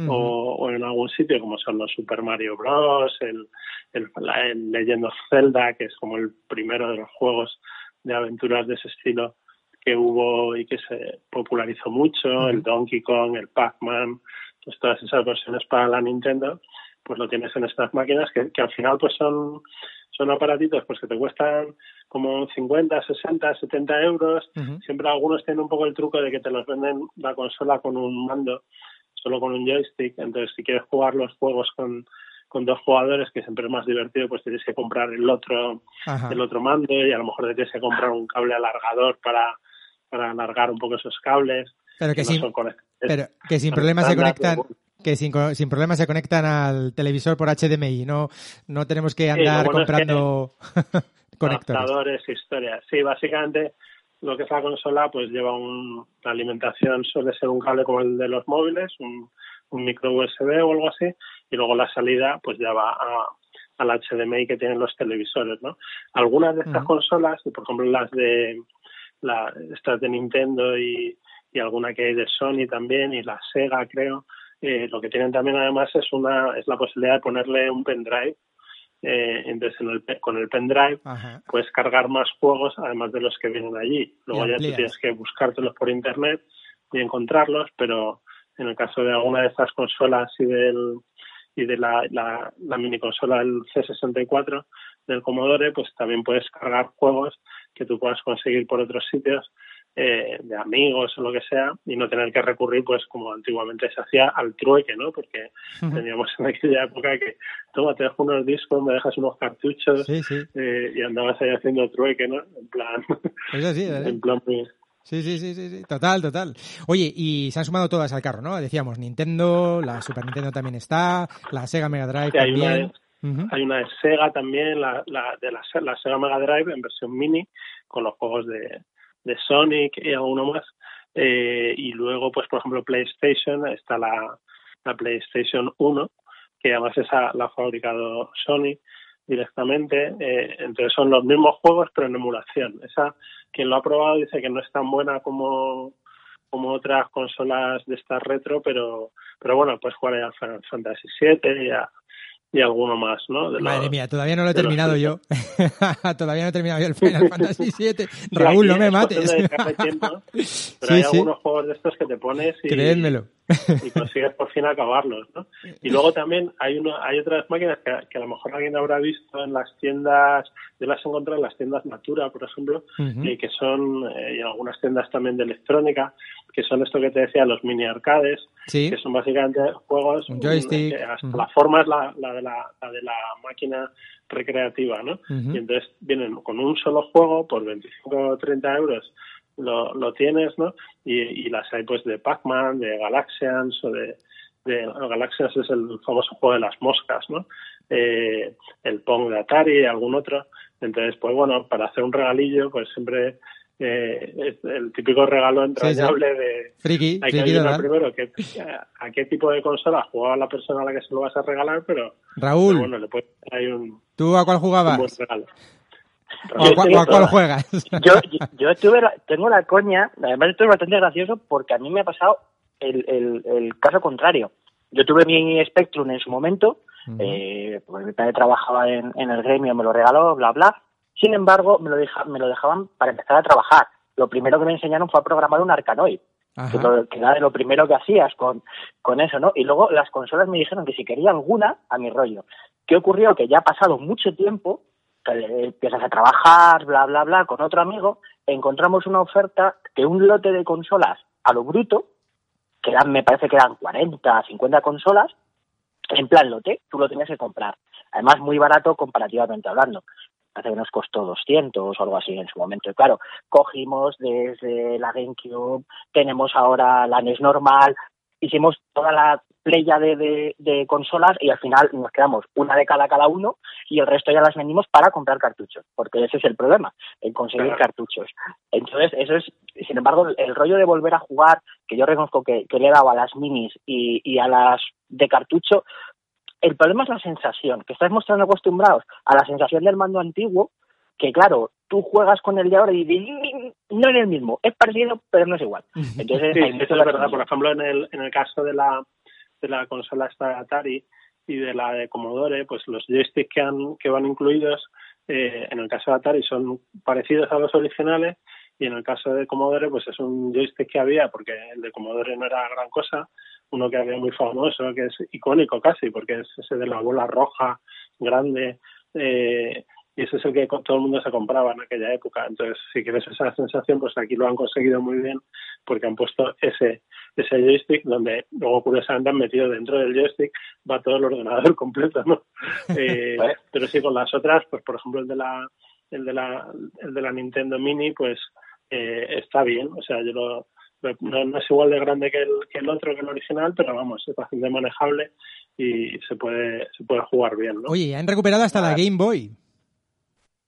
o, en algún sitio como son los Super Mario Bros, el, el, el Legend of Zelda, que es como el primero de los juegos de aventuras de ese estilo que hubo y que se popularizó mucho, el Donkey Kong, el Pac-Man, pues todas esas versiones para la Nintendo, pues lo tienes en estas máquinas que, que al final pues son son aparatitos pues que te cuestan como 50, 60, 70 euros. Siempre algunos tienen un poco el truco de que te los venden la consola con un mando, solo con un joystick. Entonces, si quieres jugar los juegos con, con dos jugadores, que siempre es más divertido, pues tienes que comprar el otro, el otro mando y a lo mejor tienes que comprar un cable alargador para para alargar un poco esos cables. Pero que, sin, pero que sin problemas se conectan que sin, sin problemas se conectan al televisor por HDMI, no no tenemos que andar comprando conectores. historias. Sí, básicamente lo que es la consola pues lleva un, la alimentación suele ser un cable como el de los móviles, un, un micro USB o algo así, y luego la salida pues ya va a, al HDMI que tienen los televisores, ¿no? Algunas de estas consolas, por ejemplo las de la, estas de Nintendo y, y alguna que hay de Sony también y la Sega creo. Eh, lo que tienen también además es una es la posibilidad de ponerle un pendrive eh, entonces en el, con el pendrive puedes cargar más juegos además de los que vienen allí. Luego ya tú tienes que buscártelos por internet y encontrarlos pero en el caso de alguna de estas consolas y del y de la, la, la mini consola del C64 del Commodore, pues también puedes cargar juegos que tú puedas conseguir por otros sitios eh, de amigos o lo que sea y no tener que recurrir pues como antiguamente se hacía al trueque no porque teníamos en aquella época que toma te dejo unos discos me dejas unos cartuchos eh, y andabas ahí haciendo trueque no en plan en plan Sí, sí, sí, sí, total, total. Oye, y se han sumado todas al carro, ¿no? Decíamos, Nintendo, la Super Nintendo también está, la Sega Mega Drive también. Hay una de Sega también, la, la de la, la, Sega Mega Drive en versión mini, con los juegos de, Sonic y alguno más. Eh, y luego, pues por ejemplo, PlayStation, está la, la PlayStation 1, que además esa la ha fabricado Sony directamente. Eh, entonces son los mismos juegos, pero en emulación. Esa, quien lo ha probado dice que no es tan buena como como otras consolas de estas retro, pero pero bueno, pues jugar a Final Fantasy VII y y alguno más, ¿no? Madre mía, todavía no lo he terminado yo. todavía no he terminado yo el Final Fantasy VII. Raúl, no me mates. pero hay algunos juegos de estos que te pones y, Creédmelo. Y consigues por fin acabarlos, ¿no? Y luego también hay uno, hay otras máquinas que, que, a lo mejor alguien habrá visto en las tiendas, yo las he encontrado en las tiendas Natura, por ejemplo, y que son, eh, y en algunas tiendas también de electrónica, que son esto que te decía, los mini arcades, que son básicamente juegos Un joystick. hasta la forma es la, la, de la, la de la máquina recreativa, ¿no? Y entonces vienen con un solo juego por 25 o 30 euros lo, lo tienes, ¿no? Y, y las hay pues de Pac-Man, de Galaxians o de, de Galaxians es el famoso juego de las moscas, ¿no? Eh, el Pong de Atari, algún otro. Entonces, pues bueno, para hacer un regalillo, pues siempre eh, el típico regalo entrañable sí, sí. de friki, hay que adivinar primero que, a, qué tipo de consola jugaba la persona a la que se lo vas a regalar, pero, Raúl, pero bueno, le puedes hay un, ¿tú a cuál jugabas? un buen regalo. ¿O a, cuál, o a cuál juegas? Yo, yo tuve la, tengo la coña, además esto es bastante gracioso porque a mí me ha pasado el, el, el caso contrario. Yo tuve mi Spectrum en su momento, uh -huh. eh, porque mi padre trabajaba en, en el gremio, me lo regaló, bla, bla. Sin embargo, me lo, deja, me lo dejaban para empezar a trabajar. Lo primero que me enseñaron fue a programar un Arcanoid. Que, lo, que, era de lo primero que hacías con, con eso, ¿no? Y luego las consolas me dijeron que si quería alguna, a mi rollo. ¿Qué ocurrió? Que ya ha pasado mucho tiempo, empiezas a trabajar, bla, bla, bla, con otro amigo, encontramos una oferta de un lote de consolas a lo bruto, que eran, me parece que eran 40, 50 consolas, en plan lote, tú lo tenías que comprar. Además, muy barato comparativamente hablando hace que nos costó 200 o algo así en su momento. Y claro, cogimos desde la GameCube, tenemos ahora la NES normal, hicimos toda la playa de, de, de, consolas y al final nos quedamos una de cada cada uno y el resto ya las vendimos para comprar cartuchos, porque ese es el problema, el conseguir claro. cartuchos. Entonces, eso es, sin embargo, el, el, rollo de volver a jugar, que yo reconozco que, que le he dado a las minis y, y a las de cartucho, el problema es la sensación, que estás mostrando acostumbrados a la sensación del mando antiguo, que claro, tú juegas con el de ahora y no es el mismo, es parecido, pero no es igual. Entonces, sí, eso es verdad. Por ejemplo, en el, en el caso de la, de la consola esta de Atari y de la de Commodore, pues los joysticks que, han, que van incluidos, eh, en el caso de Atari son parecidos a los originales y en el caso de Commodore, pues es un joystick que había, porque el de Commodore no era gran cosa, uno que había muy famoso, que es icónico casi, porque es ese de la bola roja, grande, eh, y ese es el que todo el mundo se compraba en aquella época. Entonces, si quieres esa sensación, pues aquí lo han conseguido muy bien, porque han puesto ese ese joystick, donde luego curiosamente han metido dentro del joystick, va todo el ordenador completo, ¿no? Eh, pero sí, con las otras, pues por ejemplo el de la el de la, el de la Nintendo Mini, pues eh, está bien, o sea, yo lo, no, no, es igual de grande que el, que el otro, que el original, pero vamos, es bastante manejable y se puede, se puede jugar bien, ¿no? Oye, han recuperado hasta ah. la Game Boy.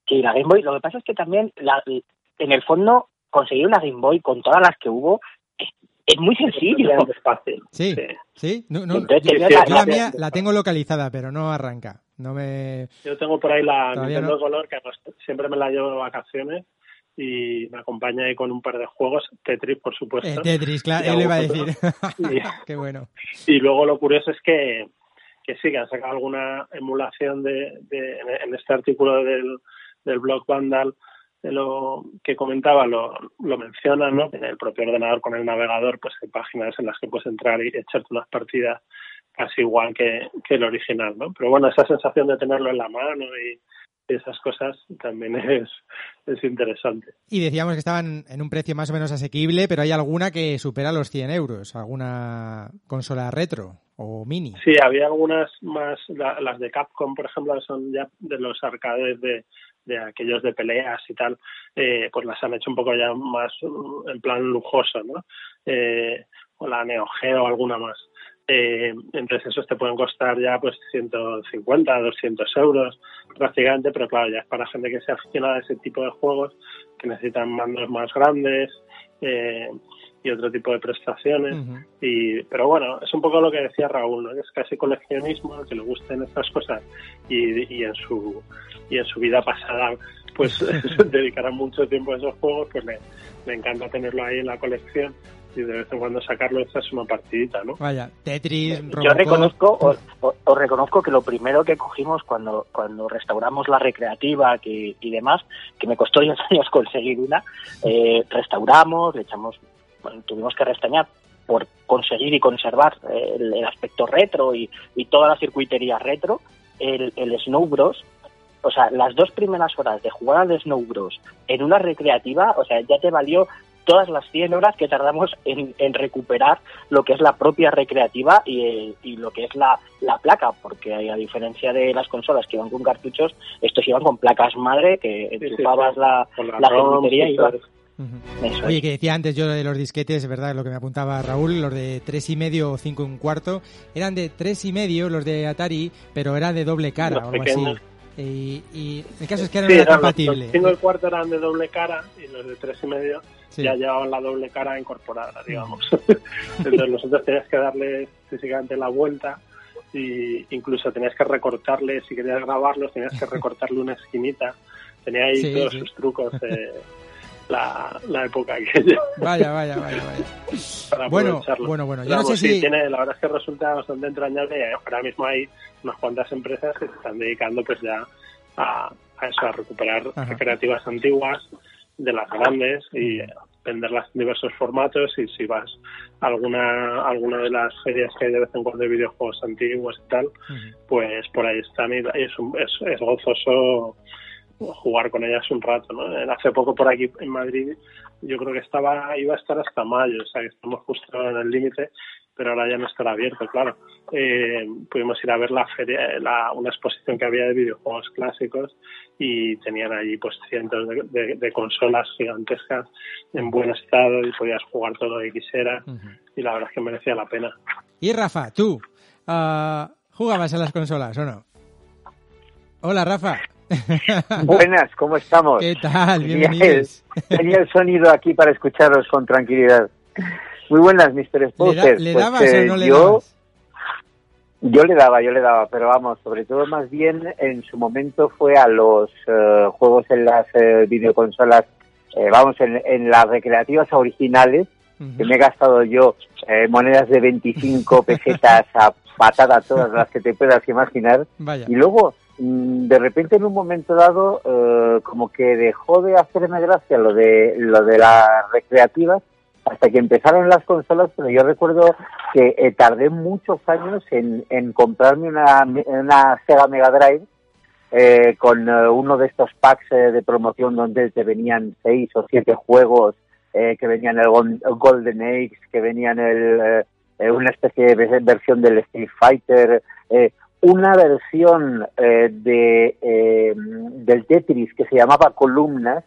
Sí, la Game Boy, lo que pasa es que también, la, en el fondo, conseguir una Game Boy con todas las que hubo es, muy sencillo. Es fácil. Sí, sí. sí. No, no, Entonces, yo, yo la, la, mía la tengo localizada, pero no arranca. No me... Yo tengo por ahí la Todavía Nintendo no. Color, que siempre me la llevo de vacaciones y me acompaña ahí con un par de juegos, Tetris por supuesto. Eh, Tetris, claro, él le iba a decir. y, Qué bueno. Y luego lo curioso es que, que sí, que han sacado alguna emulación de, de en este artículo del, del blog Vandal de lo que comentaba lo, lo menciona, ¿no? En el propio ordenador con el navegador, pues hay páginas en las que puedes entrar y echarte unas partidas casi igual que, que el original, ¿no? Pero bueno, esa sensación de tenerlo en la mano y, esas cosas también es, es interesante. Y decíamos que estaban en un precio más o menos asequible, pero hay alguna que supera los 100 euros, alguna consola retro o mini. Sí, había algunas más, la, las de Capcom, por ejemplo, son ya de los arcades de, de aquellos de peleas y tal, eh, pues las han hecho un poco ya más en plan lujoso, ¿no? Eh, o la Neo Geo alguna más Eh, entonces esos te pueden costar ya pues 150, 200 euros prácticamente, pero claro, ya es para gente que se aficionada a ese tipo de juegos, que necesitan mandos más grandes eh, y otro tipo de prestaciones. y Pero bueno, es un poco lo que decía Raúl, ¿no? es casi coleccionismo, que le gusten estas cosas y, y en su y en su vida pasada pues dedicará mucho tiempo a esos juegos, pues me, me encanta tenerlo ahí en la colección y de vez en cuando sacarlo esta es una partidita, ¿no? Vaya, Tetris, Robocop... Yo reconozco, os, reconozco que lo primero que cogimos cuando, cuando restauramos la recreativa que, y demás, que me costó 10 años conseguir una, eh, restauramos, le echamos, tuvimos que restañar por conseguir y conservar eh, el, aspecto retro y, y, toda la circuitería retro, el, el Snow Bros, o sea, las dos primeras horas de jugar al Snow Bros en una recreativa, o sea, ya te valió todas las 100 horas que tardamos en, recuperar lo que es la propia recreativa y, lo que es la, placa, porque a diferencia de las consolas que iban con cartuchos, estos iban con placas madre que enchufabas la, la, y iba. Oye, que decía antes yo de los disquetes, ¿verdad? Lo que me apuntaba Raúl, los de tres y medio o cinco y un cuarto, eran de tres y medio los de Atari, pero era de doble cara o algo así. Y, el caso es que eran sí, compatibles. Los cinco y cuarto eran de doble cara y los de tres y medio ya llevaban la doble cara incorporada, digamos. Entonces nosotros tenías que darle físicamente la vuelta y incluso tenías que recortarle, si querías grabarlos, tenías que recortarle una esquinita. Tenía ahí todos sus trucos. la, la época aquella. Vaya, vaya, vaya, vaya. bueno, bueno, bueno, yo no sé si... Tiene, la verdad es que resulta bastante entrañable. Ahora mismo hay unas cuantas empresas que se están dedicando pues ya a, a eso, a recuperar recreativas antiguas de las grandes y venderlas en diversos formatos y si vas a alguna alguna de las ferias que hay de vez en cuando de videojuegos antiguos y tal, pues por ahí están y es, es, es, gozoso jugar con ellas un rato, ¿no? Hace poco por aquí en Madrid yo creo que estaba iba a estar hasta mayo, o sea que estamos justo en el límite pero ahora ya no estará abierto, claro. Eh, pudimos ir a ver la feria, la, una exposición que había de videojuegos clásicos y tenían allí pues cientos de, consolas gigantescas en buen estado y podías jugar todo lo que quisieras y la verdad es que merecía la pena. Y Rafa, tú, uh, ¿jugabas en las consolas o no? Hola Rafa. Buenas, ¿cómo estamos? ¿Qué tal? Bienvenidos. Tenía el sonido aquí para escucharos con tranquilidad. Muy buenas, Mr. Spouser. ¿Le, dabas pues, o no le yo, Yo le daba, yo le daba, pero vamos, sobre todo más bien en su momento fue a los eh, juegos en las eh, videoconsolas, eh, vamos, en, las recreativas originales, que me he gastado yo monedas de 25 pesetas a patada todas las que te puedas imaginar. Y luego, de repente en un momento dado, como que dejó de hacerme gracia lo de, lo de las recreativas hasta que empezaron las consolas, pero yo recuerdo que eh, tardé muchos años en, en comprarme una, una, Sega Mega Drive eh, con eh, uno de estos packs de promoción donde te venían seis o siete juegos, que venían el, Golden Age, que venían el, una especie de versión del Street Fighter, una versión de, del Tetris que se llamaba Columnas,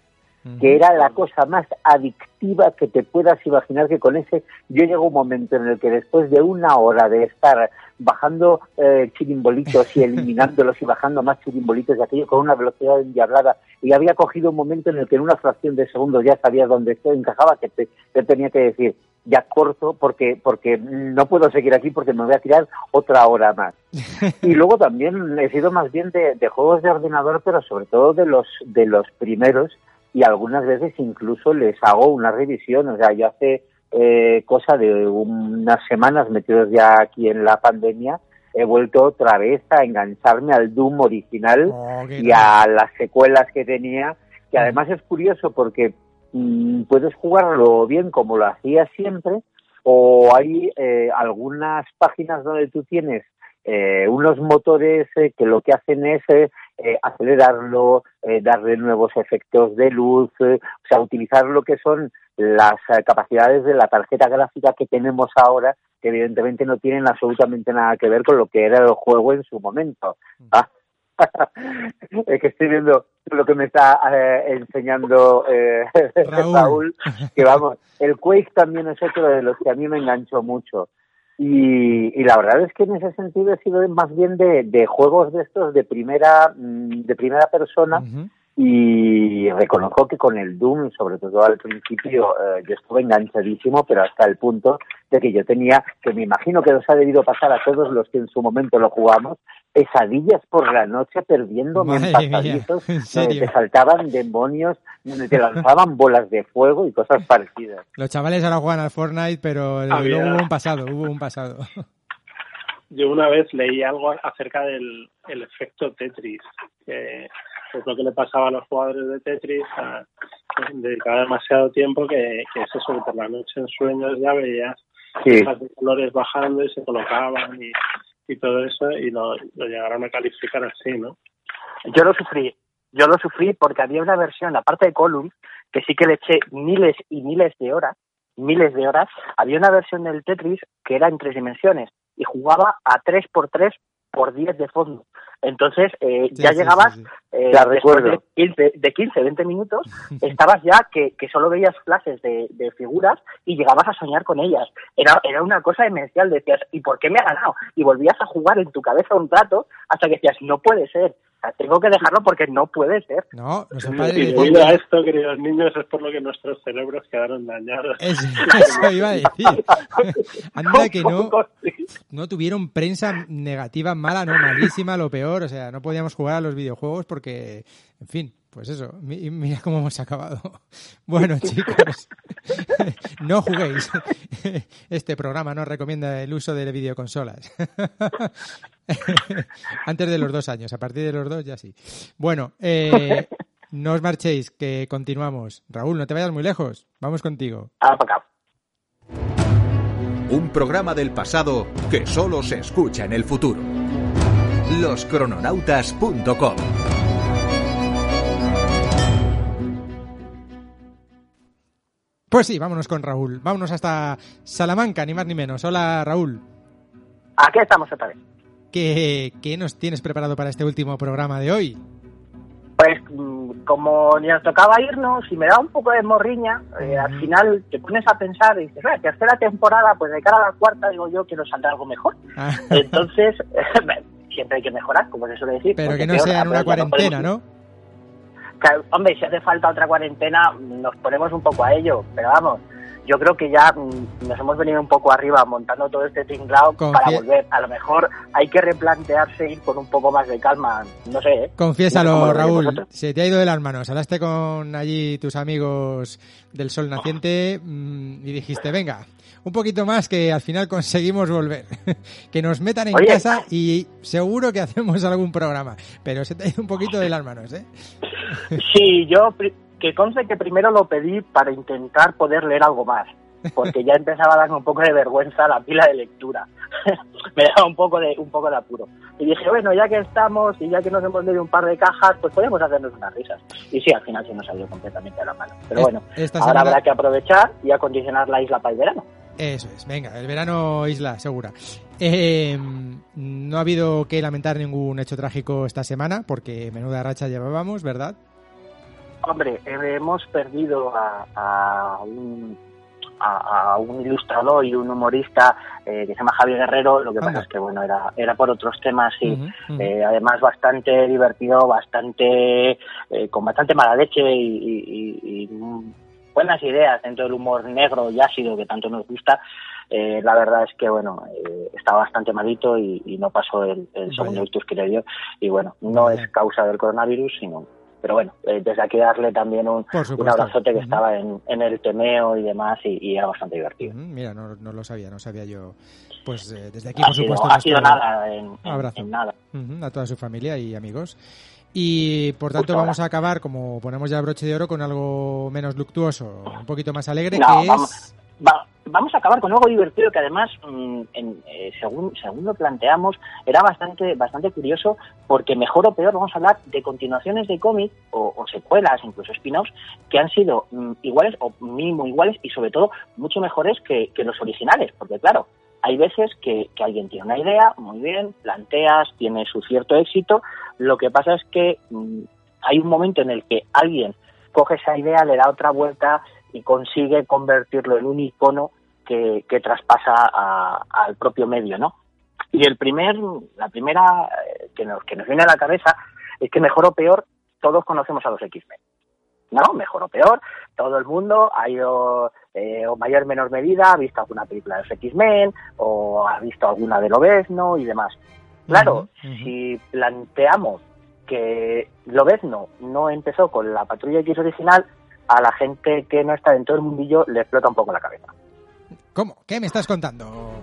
que era la cosa más adictiva que te puedas imaginar que con ese yo llego un momento en el que después de una hora de estar bajando eh, chirimbolitos y eliminándolos y bajando más chirimbolitos de aquello con una velocidad endiablada y había cogido un momento en el que en una fracción de segundo ya sabías dónde esto encajaba que te, tenía que decir ya corto porque porque no puedo seguir aquí porque me voy a tirar otra hora más. Y luego también he sido más bien de, de juegos de ordenador pero sobre todo de los de los primeros y algunas veces incluso les hago una revisión. O sea, yo hace eh, cosa de unas semanas metidos ya aquí en la pandemia, he vuelto otra vez a engancharme al Doom original oh, y a las secuelas que tenía, que además es curioso porque mm, puedes jugarlo bien como lo hacía siempre, o hay eh, algunas páginas donde tú tienes eh, unos motores eh, que lo que hacen es eh, acelerarlo, darle nuevos efectos de luz, o sea, utilizar lo que son las capacidades de la tarjeta gráfica que tenemos ahora, que evidentemente no tienen absolutamente nada que ver con lo que era el juego en su momento. Mm. Es que estoy viendo lo que me está enseñando Raúl. que vamos, el Quake también es otro de los que a mí me enganchó mucho Y, la verdad es que en ese sentido he sido más bien de, juegos de estos de primera mm, de primera persona y reconozco que con el Doom, sobre todo al principio, eh, yo estuve enganchadísimo, pero hasta el punto de que yo tenía, que me imagino que nos ha debido pasar a todos los que en su momento lo jugamos, pesadillas por la noche perdiéndome en pasadizos donde te saltaban demonios, donde te lanzaban bolas de fuego y cosas parecidas. Los chavales ahora juegan al Fortnite, pero luego hubo un pasado, hubo un pasado. Yo una vez leí algo acerca del efecto Tetris, que es lo que le pasaba a los jugadores de Tetris, a, dedicaba demasiado tiempo que, que es eso, que por la noche en sueños ya veías sí. de colores bajando y se colocaban y, y todo eso y lo, lo llegaron a calificar así, ¿no? Yo lo sufrí, yo lo sufrí porque había una versión, aparte de Column, que sí que le eché miles y miles de horas, miles de horas, había una versión del Tetris que era en tres dimensiones y jugaba a 3x3 por 10 de fondo. Entonces, eh, ya llegabas, Eh, de 15, de 15, 20 minutos, estabas ya que, que solo veías clases de, de, figuras y llegabas a soñar con ellas. Era, era una cosa demencial, decías, ¿y por qué me ha ganado? Y volvías a jugar en tu cabeza un rato hasta que decías, no puede ser, tengo que dejarlo porque no puede ser. No, no se puede. Y debido a esto, queridos niños, es por lo que nuestros cerebros quedaron dañados. eso iba a decir. Anda que no, no tuvieron prensa negativa, mala, no, malísima, lo peor. O sea, no podíamos jugar a los videojuegos porque, en fin, pues eso, mira cómo hemos acabado. Bueno, chicos, no juguéis. Este programa no recomienda el uso de videoconsolas. Antes de los dos años, a partir de los dos ya sí. Bueno, eh, no os marchéis, que continuamos. Raúl, no te vayas muy lejos. Vamos contigo. Un programa del pasado que solo se escucha en el futuro. Loscrononautas.com Pues sí, vámonos con Raúl. Vámonos hasta Salamanca, ni más ni menos. Hola, Raúl. Aquí estamos otra vez. ¿Qué, ¿Qué, nos tienes preparado para este último programa de hoy? Pues como nos tocaba irnos y me da un poco de morriña, eh, al final te pones a pensar y dices, la tercera temporada, pues de cara a la cuarta digo yo quiero saldrá algo mejor. Ah. Entonces, siempre hay que mejorar, como se suele decir. Pero que no sea en una cuarentena, ¿no? hombre, si hace falta otra cuarentena, nos ponemos un poco a ello, pero vamos, yo creo que ya mm, nos hemos venido un poco arriba montando todo este tinglao para volver. A lo mejor hay que replantearse ir con un poco más de calma, no sé. ¿eh? Confiésalo, Raúl, se te ha ido de las manos. Hablaste con allí tus amigos del Sol Naciente mm, y dijiste, venga, un poquito más que al final conseguimos volver. que nos metan en casa y seguro que hacemos algún programa. Pero se te ha ido un poquito de las manos, ¿eh? sí, yo que conste que primero lo pedí para intentar poder leer algo más, porque ya empezaba a darme un poco de vergüenza la pila de lectura. Me daba un poco de un poco de apuro. Y dije, bueno, ya que estamos y ya que nos hemos leído un par de cajas, pues podemos hacernos unas risas. Y sí, al final se nos salió completamente a la mano. Pero bueno, ahora habrá que aprovechar y acondicionar la isla para el verano. Eso es, venga, el verano isla, segura. Eh, no ha habido que lamentar ningún hecho trágico esta semana, porque menuda racha llevábamos, ¿verdad? Hombre, hemos perdido a, un, a, un ilustrador y un humorista eh, que se llama Javier Guerrero, lo que pasa es que bueno, era, era por otros temas y eh, además bastante divertido, bastante eh, con bastante mala leche y, buenas ideas dentro del humor negro y ácido que tanto nos gusta. la verdad es que bueno está bastante malito y, no pasó el, segundo ictus que le dio. Y bueno no es causa del coronavirus sino pero bueno, eh, desde aquí darle también un, un abrazote que estaba en, en, el temeo y demás y, era bastante divertido. Mira, no, no, lo sabía, no sabía yo. Pues eh, desde aquí, por supuesto. ha sido nada, en, abrazo. nada. a toda su familia y amigos. Y por tanto vamos a acabar, como ponemos ya broche de oro, con algo menos luctuoso, un poquito más alegre, que es vamos a acabar con algo divertido que además, mm, eh, según, según lo planteamos, era bastante, bastante curioso porque mejor o peor vamos a hablar de continuaciones de cómic o, secuelas, incluso spin-offs, que han sido mm, iguales o mínimo iguales y sobre todo mucho mejores que, los originales, porque claro, hay veces que, alguien tiene una idea, muy bien, planteas, tiene su cierto éxito, lo que pasa es que mm, hay un momento en el que alguien coge esa idea, le da otra vuelta y consigue convertirlo en un icono que, que traspasa a- al propio medio, ¿no? Y el primer, la primera eh, que nos, que nos viene a la cabeza es que mejor o peor todos conocemos a los X-Men. ¿No? Mejor o peor, todo el mundo ha ido, eh, o mayor o menor medida, ha visto alguna película de los X-Men, o ha visto alguna de Lobezno y demás. Claro, si planteamos que Lobezno no empezó con la Patrulla X original, a la gente que no está dentro del mundillo le explota un poco la cabeza. ¿Cómo? ¿Qué me estás contando?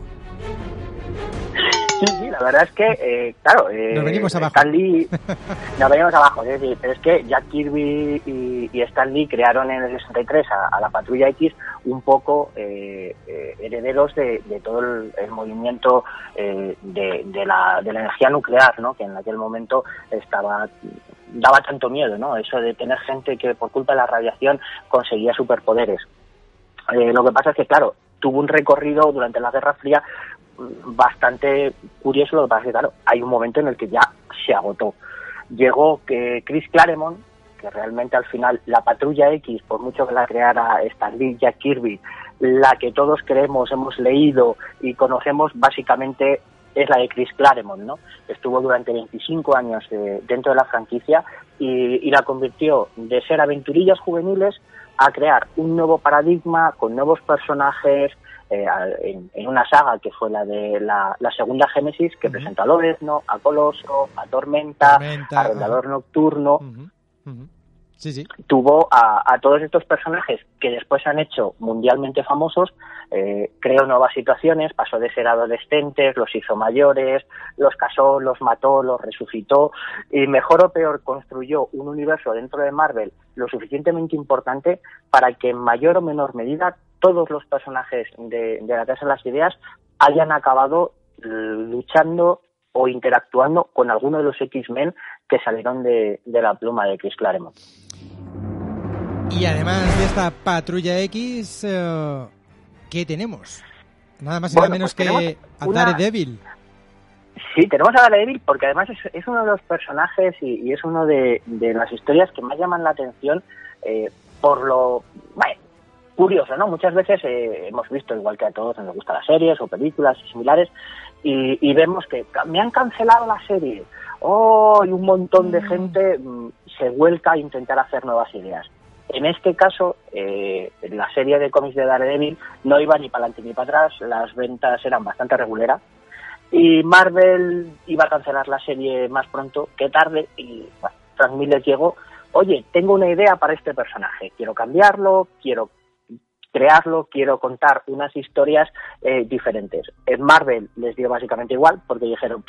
Sí, sí, la verdad es que, eh, claro, eh, Nos venimos abajo. Stan Lee, nos venimos abajo, es decir, pero es que Jack Kirby y, y Stan Lee crearon en el 63 a, a la Patrulla X un poco eh, eh, herederos de, de todo el, el movimiento eh, de, de la, de la energía nuclear, ¿no? Que en aquel momento estaba daba tanto miedo, ¿no? Eso de tener gente que por culpa de la radiación conseguía superpoderes. Eh, lo que pasa es que, claro, tuvo un recorrido durante la Guerra Fría bastante curioso. Lo que pasa es que, claro, hay un momento en el que ya se agotó. Llegó que Chris Claremont, que realmente al final la Patrulla X, por mucho que la creara Stan Lee, Jack Kirby, la que todos creemos, hemos leído y conocemos básicamente es la de Chris Claremont, ¿no? Estuvo durante 25 años eh, dentro de la franquicia y la convirtió de ser aventurillas juveniles a crear un nuevo paradigma con nuevos personajes eh, en, en una saga que fue la de la, la segunda Génesis que presentó a Lobezno, a Coloso, a Tormenta, Tormenta, a Arrendador Nocturno Tuvo a, todos estos personajes que después se han hecho mundialmente famosos, eh, creó nuevas situaciones, pasó de ser adolescentes, los hizo mayores, los casó, los mató, los resucitó y mejor o peor construyó un universo dentro de Marvel lo suficientemente importante para que en mayor o menor medida todos los personajes de, de la Casa de las Ideas hayan acabado eh, luchando o interactuando con alguno de los X-Men que salieron de la pluma de Chris Claremont. Y además de esta Patrulla X, eh, ¿qué tenemos? Nada más y Bueno, nada menos pues que a una- Daredevil. Sí, tenemos a Daredevil porque además es, es uno de los personajes y, y es uno de, de las historias que más llaman la atención eh, por lo bueno, curioso, ¿no? Muchas veces eh, hemos visto, igual que a todos nos gustan las series o películas similares, y, y vemos que me han cancelado la serie. Oh, y un montón de gente mm, se vuelca a intentar hacer nuevas ideas. En este caso, eh, la serie de cómics de Daredevil no iba ni para adelante ni para atrás, las ventas eran bastante regulares y Marvel iba a cancelar la serie más pronto que tarde y bueno, Frank Miller llegó, oye, tengo una idea para este personaje, quiero cambiarlo, quiero crearlo, quiero contar unas historias eh, diferentes. En Marvel les dio básicamente igual porque dijeron,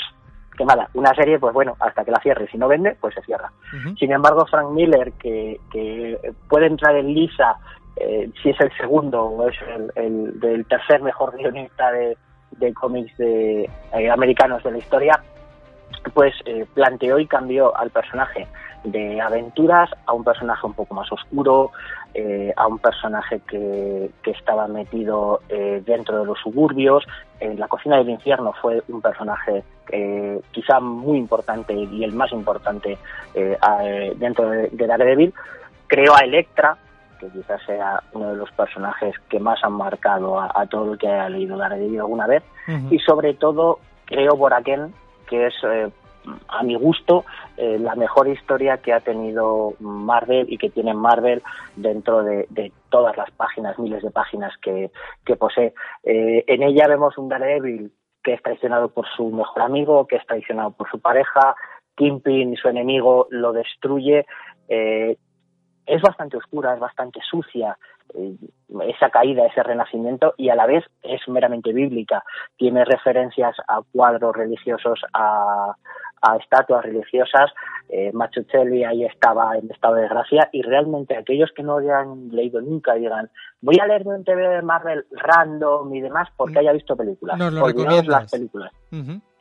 "Pff, qué mala, una serie, pues bueno, hasta que la cierre, si no vende, pues se cierra. Sin embargo, Frank Miller, que, que puede entrar en lisa eh, si es el segundo o es el, el del tercer mejor guionista de, de cómics de, eh, americanos de la historia, pues eh, planteó y cambió al personaje de aventuras a un personaje un poco más oscuro, eh, a un personaje que, que estaba metido eh, dentro de los suburbios. En la cocina del infierno fue un personaje eh, quizá muy importante y el más importante eh, a- eh, dentro de, de Daredevil. Creó a Electra, que quizás sea uno de los personajes que más han marcado a, a todo el que haya leído Daredevil alguna vez. Y sobre todo creó Boraken, que es eh, a mi gusto eh, la mejor historia que ha tenido Marvel y que tiene Marvel dentro de, todas las páginas, miles de páginas que, posee. Eh, en ella vemos un Daredevil que es traicionado por su mejor amigo, que es traicionado por su pareja, Kingpin, su enemigo, lo destruye. Eh, es bastante oscura, es bastante sucia, esa caída, ese renacimiento, y a la vez es meramente bíblica. Tiene referencias a cuadros religiosos, a, a estatuas religiosas. Eh, Machucelli ahí estaba en estado de gracia, y realmente aquellos que no hayan leído nunca digan, voy a leerme un TV de Marvel random y demás porque haya visto películas. Lo Olvidaos recomiendas. las películas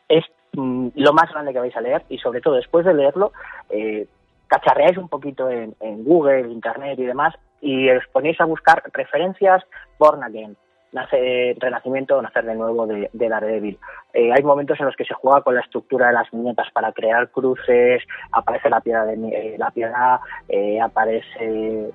es mm, lo más grande que vais a leer y sobre todo después de leerlo eh, cacharreáis un poquito en, en Google, Internet y demás y os ponéis a buscar referencias Born Again, nace Renacimiento o nacer de nuevo de, de Daredevil. Eh, hay momentos en los que se juega con la estructura de las viñetas para crear cruces, aparece la piedra, de, eh, la piedra eh, aparece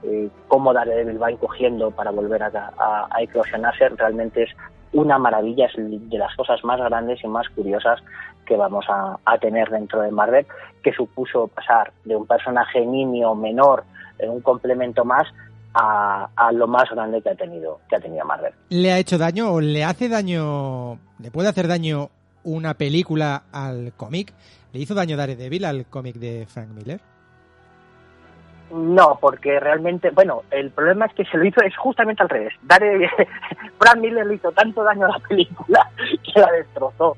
cómo Daredevil va encogiendo para volver a, a, a eclosionarse. Realmente es una maravilla, es de las cosas más grandes y más curiosas que vamos a, a tener dentro de Marvel, que supuso pasar de un personaje niño menor en un complemento más a, a, lo más grande que ha tenido que ha tenido Marvel. ¿Le ha hecho daño o le hace daño, le puede hacer daño una película al cómic? ¿Le hizo daño Daredevil al cómic de Frank Miller? No, porque realmente, bueno, el problema es que se lo hizo es justamente al revés. Daredevil, Frank Miller le hizo tanto daño a la película que la destrozó.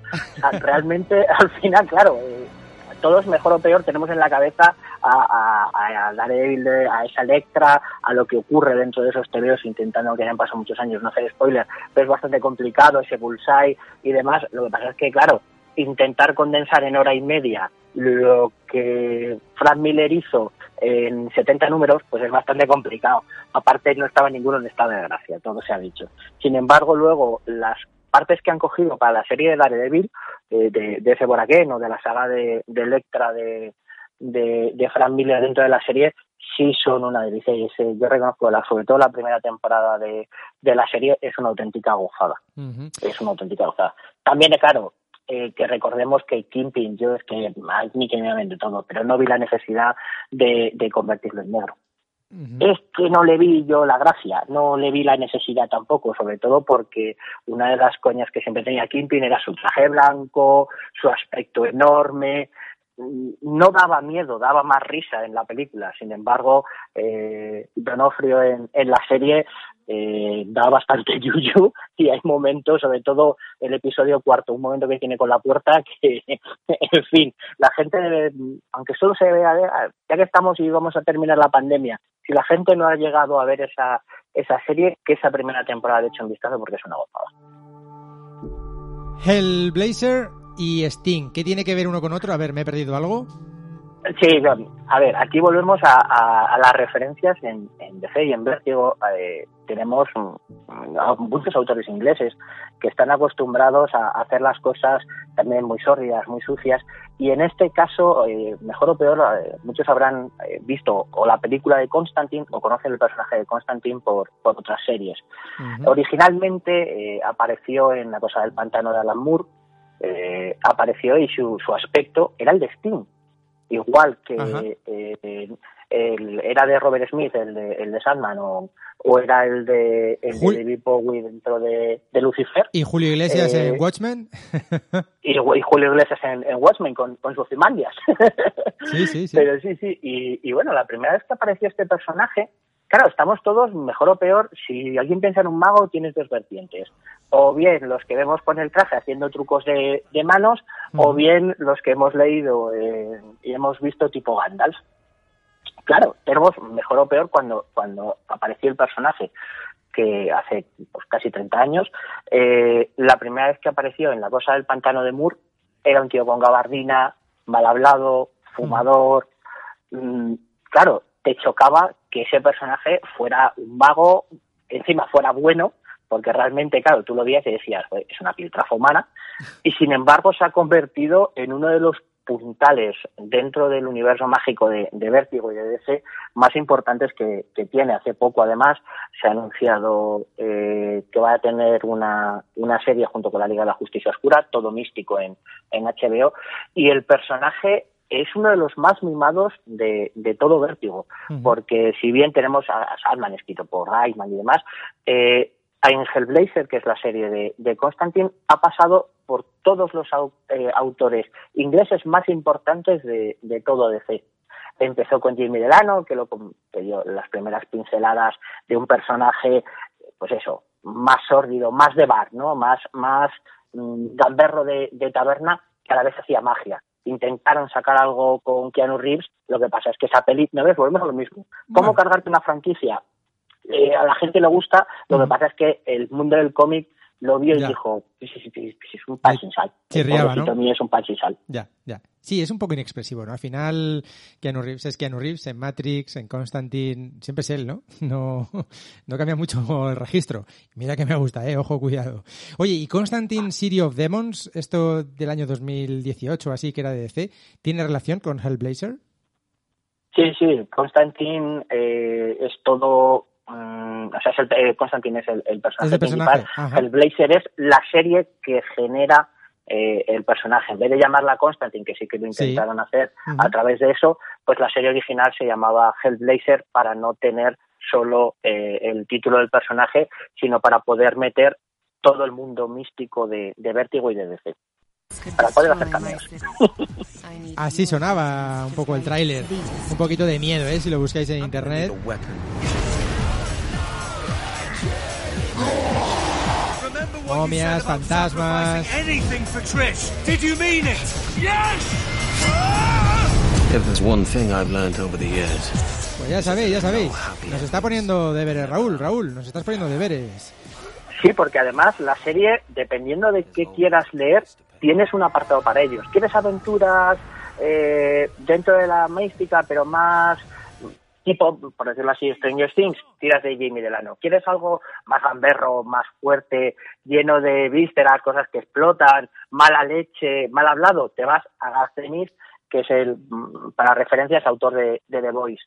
Realmente, al final, claro, eh, todos mejor o peor tenemos en la cabeza a, a, a Daredevil, a esa Electra, a lo que ocurre dentro de esos tebeos, intentando que hayan pasado muchos años, no hacer spoiler, pero es bastante complicado ese bullseye y demás. Lo que pasa es que, claro, intentar condensar en hora y media lo que Frank Miller hizo en 70 números, pues es bastante complicado. Aparte, no estaba ninguno en estado de gracia, todo se ha dicho. Sin embargo, luego, las partes que han cogido para la serie de Daredevil, eh, de, de ese Boraquén o de la saga de, de Electra de, de, de Frank Miller dentro de la serie, sí son una delicia. Y ese, yo reconozco, la, sobre todo la primera temporada de, de la serie, es una auténtica gozada. Uh -huh. Es una auténtica gozada. También, claro, eh, que recordemos que Kingpin, yo es que ni que me de todo, pero no vi la necesidad de, de convertirlo en negro. Uh -huh. Es que no le vi yo la gracia, no le vi la necesidad tampoco, sobre todo porque una de las coñas que siempre tenía Kingpin era su traje blanco, su aspecto enorme, no daba miedo, daba más risa en la película. Sin embargo, eh, Donofrio en, en la serie eh, da bastante yuyu y hay momentos, sobre todo el episodio cuarto, un momento que tiene con la puerta que, en fin, la gente, aunque solo se vea, ya que estamos y vamos a terminar la pandemia, si la gente no ha llegado a ver esa, esa serie, que esa primera temporada de hecho un vistazo porque es una gozada. Hellblazer y Sting, ¿qué tiene que ver uno con otro? A ver, ¿me he perdido algo? Sí, a ver, aquí volvemos a, a, a las referencias en, en DC y en Vértigo. Eh, tenemos muchos autores ingleses que están acostumbrados a hacer las cosas también muy sórdidas, muy sucias. Y en este caso, eh, mejor o peor, eh, muchos habrán eh, visto o la película de Constantine o conocen el personaje de Constantine por, por otras series. Uh -huh. Originalmente apareció en La Cosa del Pantano de Alan Moore, apareció y su, su aspecto era el de Sting igual que eh, el, era de Robert Smith, el de, el de Sandman, o, o era el de, el de David Bowie dentro de, de, Lucifer. ¿Y Julio Iglesias eh, en Watchmen? y, y, Julio Iglesias en, en Watchmen con, con sus sí, sí, sí. Pero sí, sí. Y, y bueno, la primera vez que apareció este personaje, claro, estamos todos, mejor o peor, si alguien piensa en un mago, tienes dos vertientes. O bien los que vemos con el traje haciendo trucos de, de manos, o bien los que hemos leído eh, y hemos visto tipo Gandalf. Claro, tenemos mejor o peor cuando, cuando apareció el personaje, que hace pues, casi 30 años, eh, la primera vez que apareció en La Cosa del Pantano de Moore, era un tío con gabardina, mal hablado, fumador. -huh. claro, te chocaba que ese personaje fuera un mago, encima fuera bueno, porque realmente, claro, tú lo veías y decías, es una piltrafa humana, y sin embargo se ha convertido en uno de los puntales dentro del universo mágico de, Vértigo y de DC más importantes que, tiene. Hace poco, además, se ha anunciado eh, que va a tener una, una serie junto con la Liga de la Justicia Oscura, todo místico en HBO, y el personaje es uno de los más mimados de, de todo Vértigo, uh -huh. porque si bien tenemos a, a Sandman escrito por Reichman y demás, eh, en Hellblazer, que es la serie de, de Constantine, ha pasado por todos los au, eh, autores ingleses más importantes de, de todo DC. Empezó con Jimmy Delano, que lo que dio las primeras pinceladas de un personaje, pues eso, más sórdido, más de bar, ¿no? Más, más mmm, gamberro de, de taberna, que a la vez hacía magia intentaron sacar algo con Keanu Reeves, lo que pasa es que esa peli, ¿me ves? Volvemos a lo mismo. ¿Cómo bueno. cargarte una franquicia? Eh, a la gente le gusta, lo que pasa es que el mundo del cómic lo vio y dijo, sí, sí, es un pan sin sal. Chirriaba, ¿no? mío es un pan sin sal. Ya, ya. Sí, es un poco inexpresivo, ¿no? Al final, Keanu Reeves es Keanu Reeves en Matrix, en Constantine, siempre es él, ¿no? No, no cambia mucho el registro. Mira que me gusta, ¿eh? Ojo, cuidado. Oye, ¿y Constantine City of Demons, esto del año 2018, así que era de DC, tiene relación con Hellblazer? Sí, sí, Constantine eh, es todo. Mm, o sea, es el, eh, Constantine es el, el personaje, Es personaje, principal. El Blazer es la serie que genera eh, el personaje. En vez de llamarla Constantine, que sí que lo Sí. intentaron hacer Ujú. a través de eso, pues la serie original se llamaba Hellblazer para no tener solo eh, el título del personaje, sino para poder meter todo el mundo místico de, de Vértigo y de DC. Para poder hacer cameos. Así sonaba un poco el tráiler. Un poquito de miedo, ¿eh? Si lo buscáis en internet. The years, Pues ya sabéis, ya sabéis. Nos está poniendo deberes, Raúl, Raúl, nos estás poniendo deberes. Sí, porque además la serie, dependiendo de qué quieras leer, tienes un apartado para ellos. ¿Quieres aventuras eh, dentro de la mística, pero más tipo, por decirlo así, Stranger Things? Tiras de Jamie Delano. ¿Quieres algo más gamberro, más fuerte, lleno de vísceras, cosas que explotan, mala leche, mal hablado? Te vas a Garcenis, que es el, mm, para referencias, autor de, de The Voice.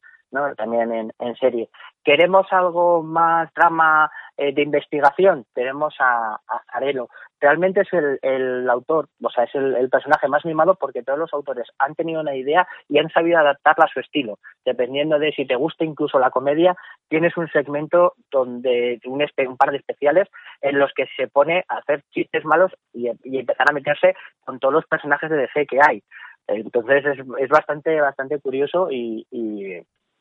También en, en serie. ¿Queremos algo más drama eh, de investigación? Tenemos a, a Zarelo. Realmente es el, el autor, o sea, es el, personaje más mimado porque todos los autores han tenido una idea y han sabido adaptarla a su estilo. Dependiendo de si te gusta incluso la comedia, tienes un segmento donde un, un par de especiales en los que se pone a hacer chistes malos y, empezar a meterse con todos los personajes de DC que hay. Entonces es, es bastante, bastante curioso y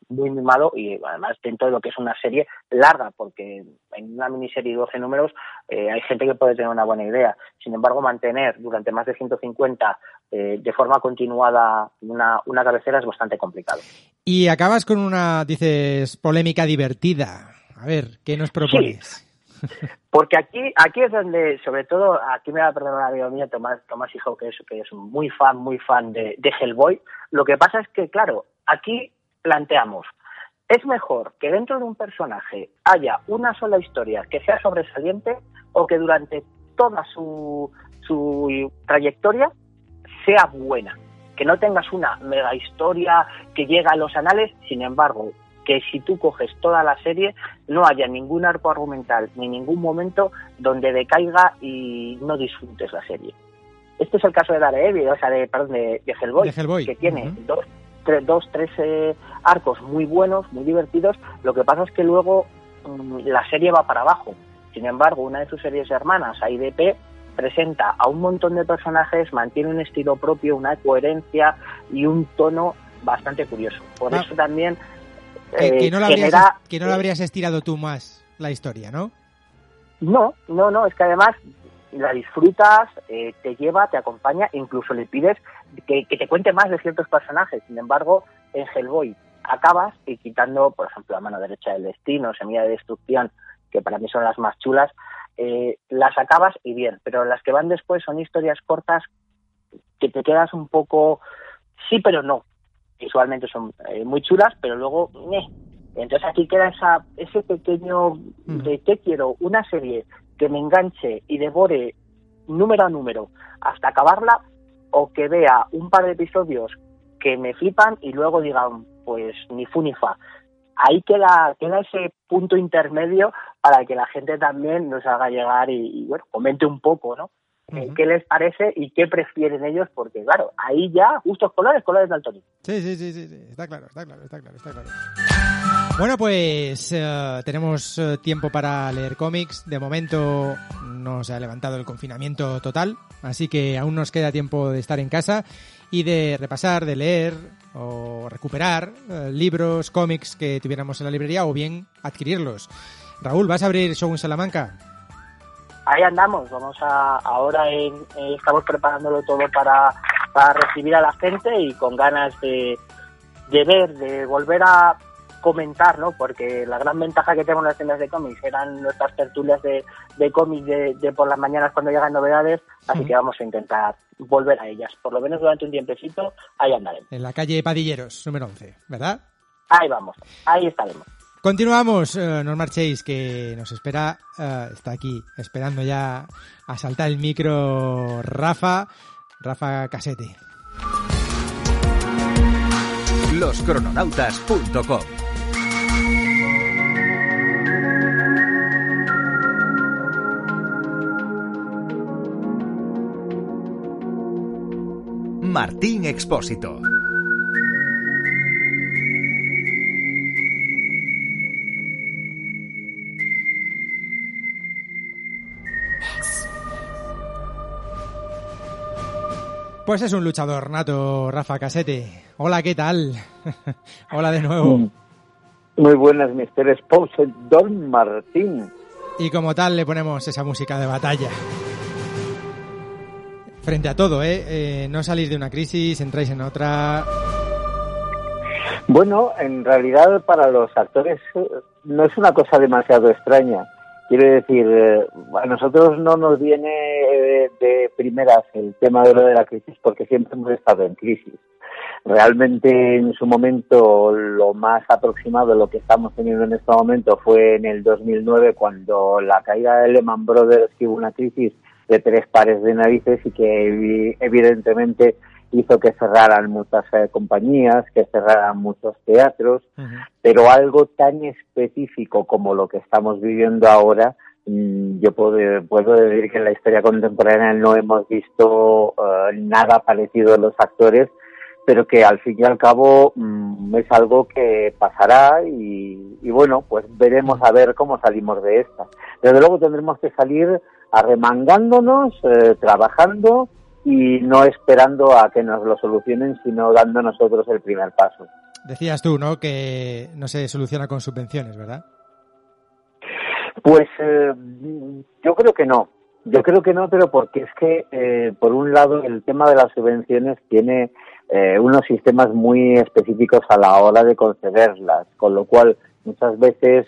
muy mimado y además dentro de lo que es una serie larga, porque en una miniserie de 12 números eh, hay gente que puede tener una buena idea. Sin embargo, mantener durante más de 150 eh, de forma continuada una, una cabecera es bastante complicado. Y acabas con una, dices, polémica divertida. A ver, ¿qué nos propones? Sí. Porque aquí, aquí es donde, sobre todo, aquí me va a perdonar un amigo mío, Tomás, Tomás Hijo, que es, que es muy fan, muy fan de, de Hellboy. Lo que pasa es que, claro, aquí planteamos, ¿es mejor que dentro de un personaje haya una sola historia que sea sobresaliente o que durante toda su, su trayectoria sea buena? Que no tengas una mega historia que llega a los anales, sin embargo, que si tú coges toda la serie no haya ningún arco argumental ni ningún momento donde decaiga y no disfrutes la serie. Este es el caso de Daredevil, o sea, de, perdón, de, de, Hellboy, de Hellboy, que tiene uh -huh. dos tres, dos, tres eh, arcos muy buenos, muy divertidos. Lo que pasa es que luego mmm, la serie va para abajo. Sin embargo, una de sus series hermanas, IDP, presenta a un montón de personajes, mantiene un estilo propio, una coherencia y un tono bastante curioso. Por ah, eso también que, eh, que, no genera, que, no lo habrías estirado tú más la historia, ¿no? No, no, no. Es que además la disfrutas, eh, te lleva, te acompaña, incluso le pides que, que, te cuente más de ciertos personajes. Sin embargo, en Hellboy acabas y quitando, por ejemplo, la mano derecha del destino, semilla de destrucción, que para mí son las más chulas, eh, las acabas y bien, pero las que van después son historias cortas que te quedas un poco sí, pero no. Visualmente son eh, muy chulas, pero luego, eh. entonces aquí queda esa, ese pequeño de qué quiero, una serie que me enganche y devore número a número hasta acabarla o que vea un par de episodios que me flipan y luego digan pues ni fu ni fa. Ahí queda, queda ese punto intermedio para que la gente también nos haga llegar y, y bueno, comente un poco, ¿no? Uh -huh. ¿Qué les parece y qué prefieren ellos? Porque claro, ahí ya, gustos colores, colores del Tony. Sí, sí, sí, sí, sí, está claro, está claro, está claro, está claro. Bueno, pues uh, tenemos uh, tiempo para leer cómics. De momento no se ha levantado el confinamiento total, así que aún nos queda tiempo de estar en casa y de repasar, de leer o recuperar uh, libros, cómics que tuviéramos en la librería o bien adquirirlos. Raúl, ¿vas a abrir Show en Salamanca? Ahí andamos, vamos a ahora en, eh, estamos preparándolo todo para, para recibir a la gente y con ganas de, de ver, de volver a comentar, ¿no? Porque la gran ventaja que tenemos en las tiendas de cómics eran nuestras tertulias de, de cómics de, por las mañanas cuando llegan novedades, así que vamos a intentar volver a ellas. Por lo menos durante un tiempecito, ahí andaremos. En la calle Padilleros, número 11, ¿verdad? Ahí vamos, ahí estaremos. Continuamos, eh, no marchéis, que nos espera, eh, está aquí esperando ya a saltar el micro Rafa, Rafa Casete. Loscrononautas.com Martín Expósito. Pues es un luchador nato, Rafa Casete. Hola, ¿qué tal? Hola de nuevo. Muy buenas, Mr. Spouse, Don Martín. Y como tal le ponemos esa música de batalla. Frente a todo, ¿eh? eh no salís de una crisis, entráis en otra. Bueno, en realidad para los actores eh, no es una cosa demasiado extraña. Quiero decir, eh, a nosotros no nos viene de primeras el tema de lo de la crisis porque siempre hemos estado en crisis. Realmente en su momento lo más aproximado de lo que estamos teniendo en este momento fue en el 2009 cuando la caída de Lehman Brothers hubo una crisis de tres pares de narices y que evidentemente hizo que cerraran muchas eh, compañías, que cerraran muchos teatros, pero algo tan específico como lo que estamos viviendo ahora, mm, yo puedo, puedo, decir que en la historia contemporánea no hemos visto eh, nada parecido a los actores, pero que al fin y al cabo mm, es algo que pasará y, y, bueno, pues veremos a ver cómo salimos de esta. Desde luego tendremos que salir arremangándonos, eh, trabajando y no esperando a que nos lo solucionen, sino dando nosotros el primer paso. Decías tú, ¿no? Que no se soluciona con subvenciones, ¿verdad? Pues eh, yo creo que no. Yo creo que no, pero porque es que, eh, por un lado, el tema de las subvenciones tiene eh, unos sistemas muy específicos a la hora de concederlas, con lo cual muchas veces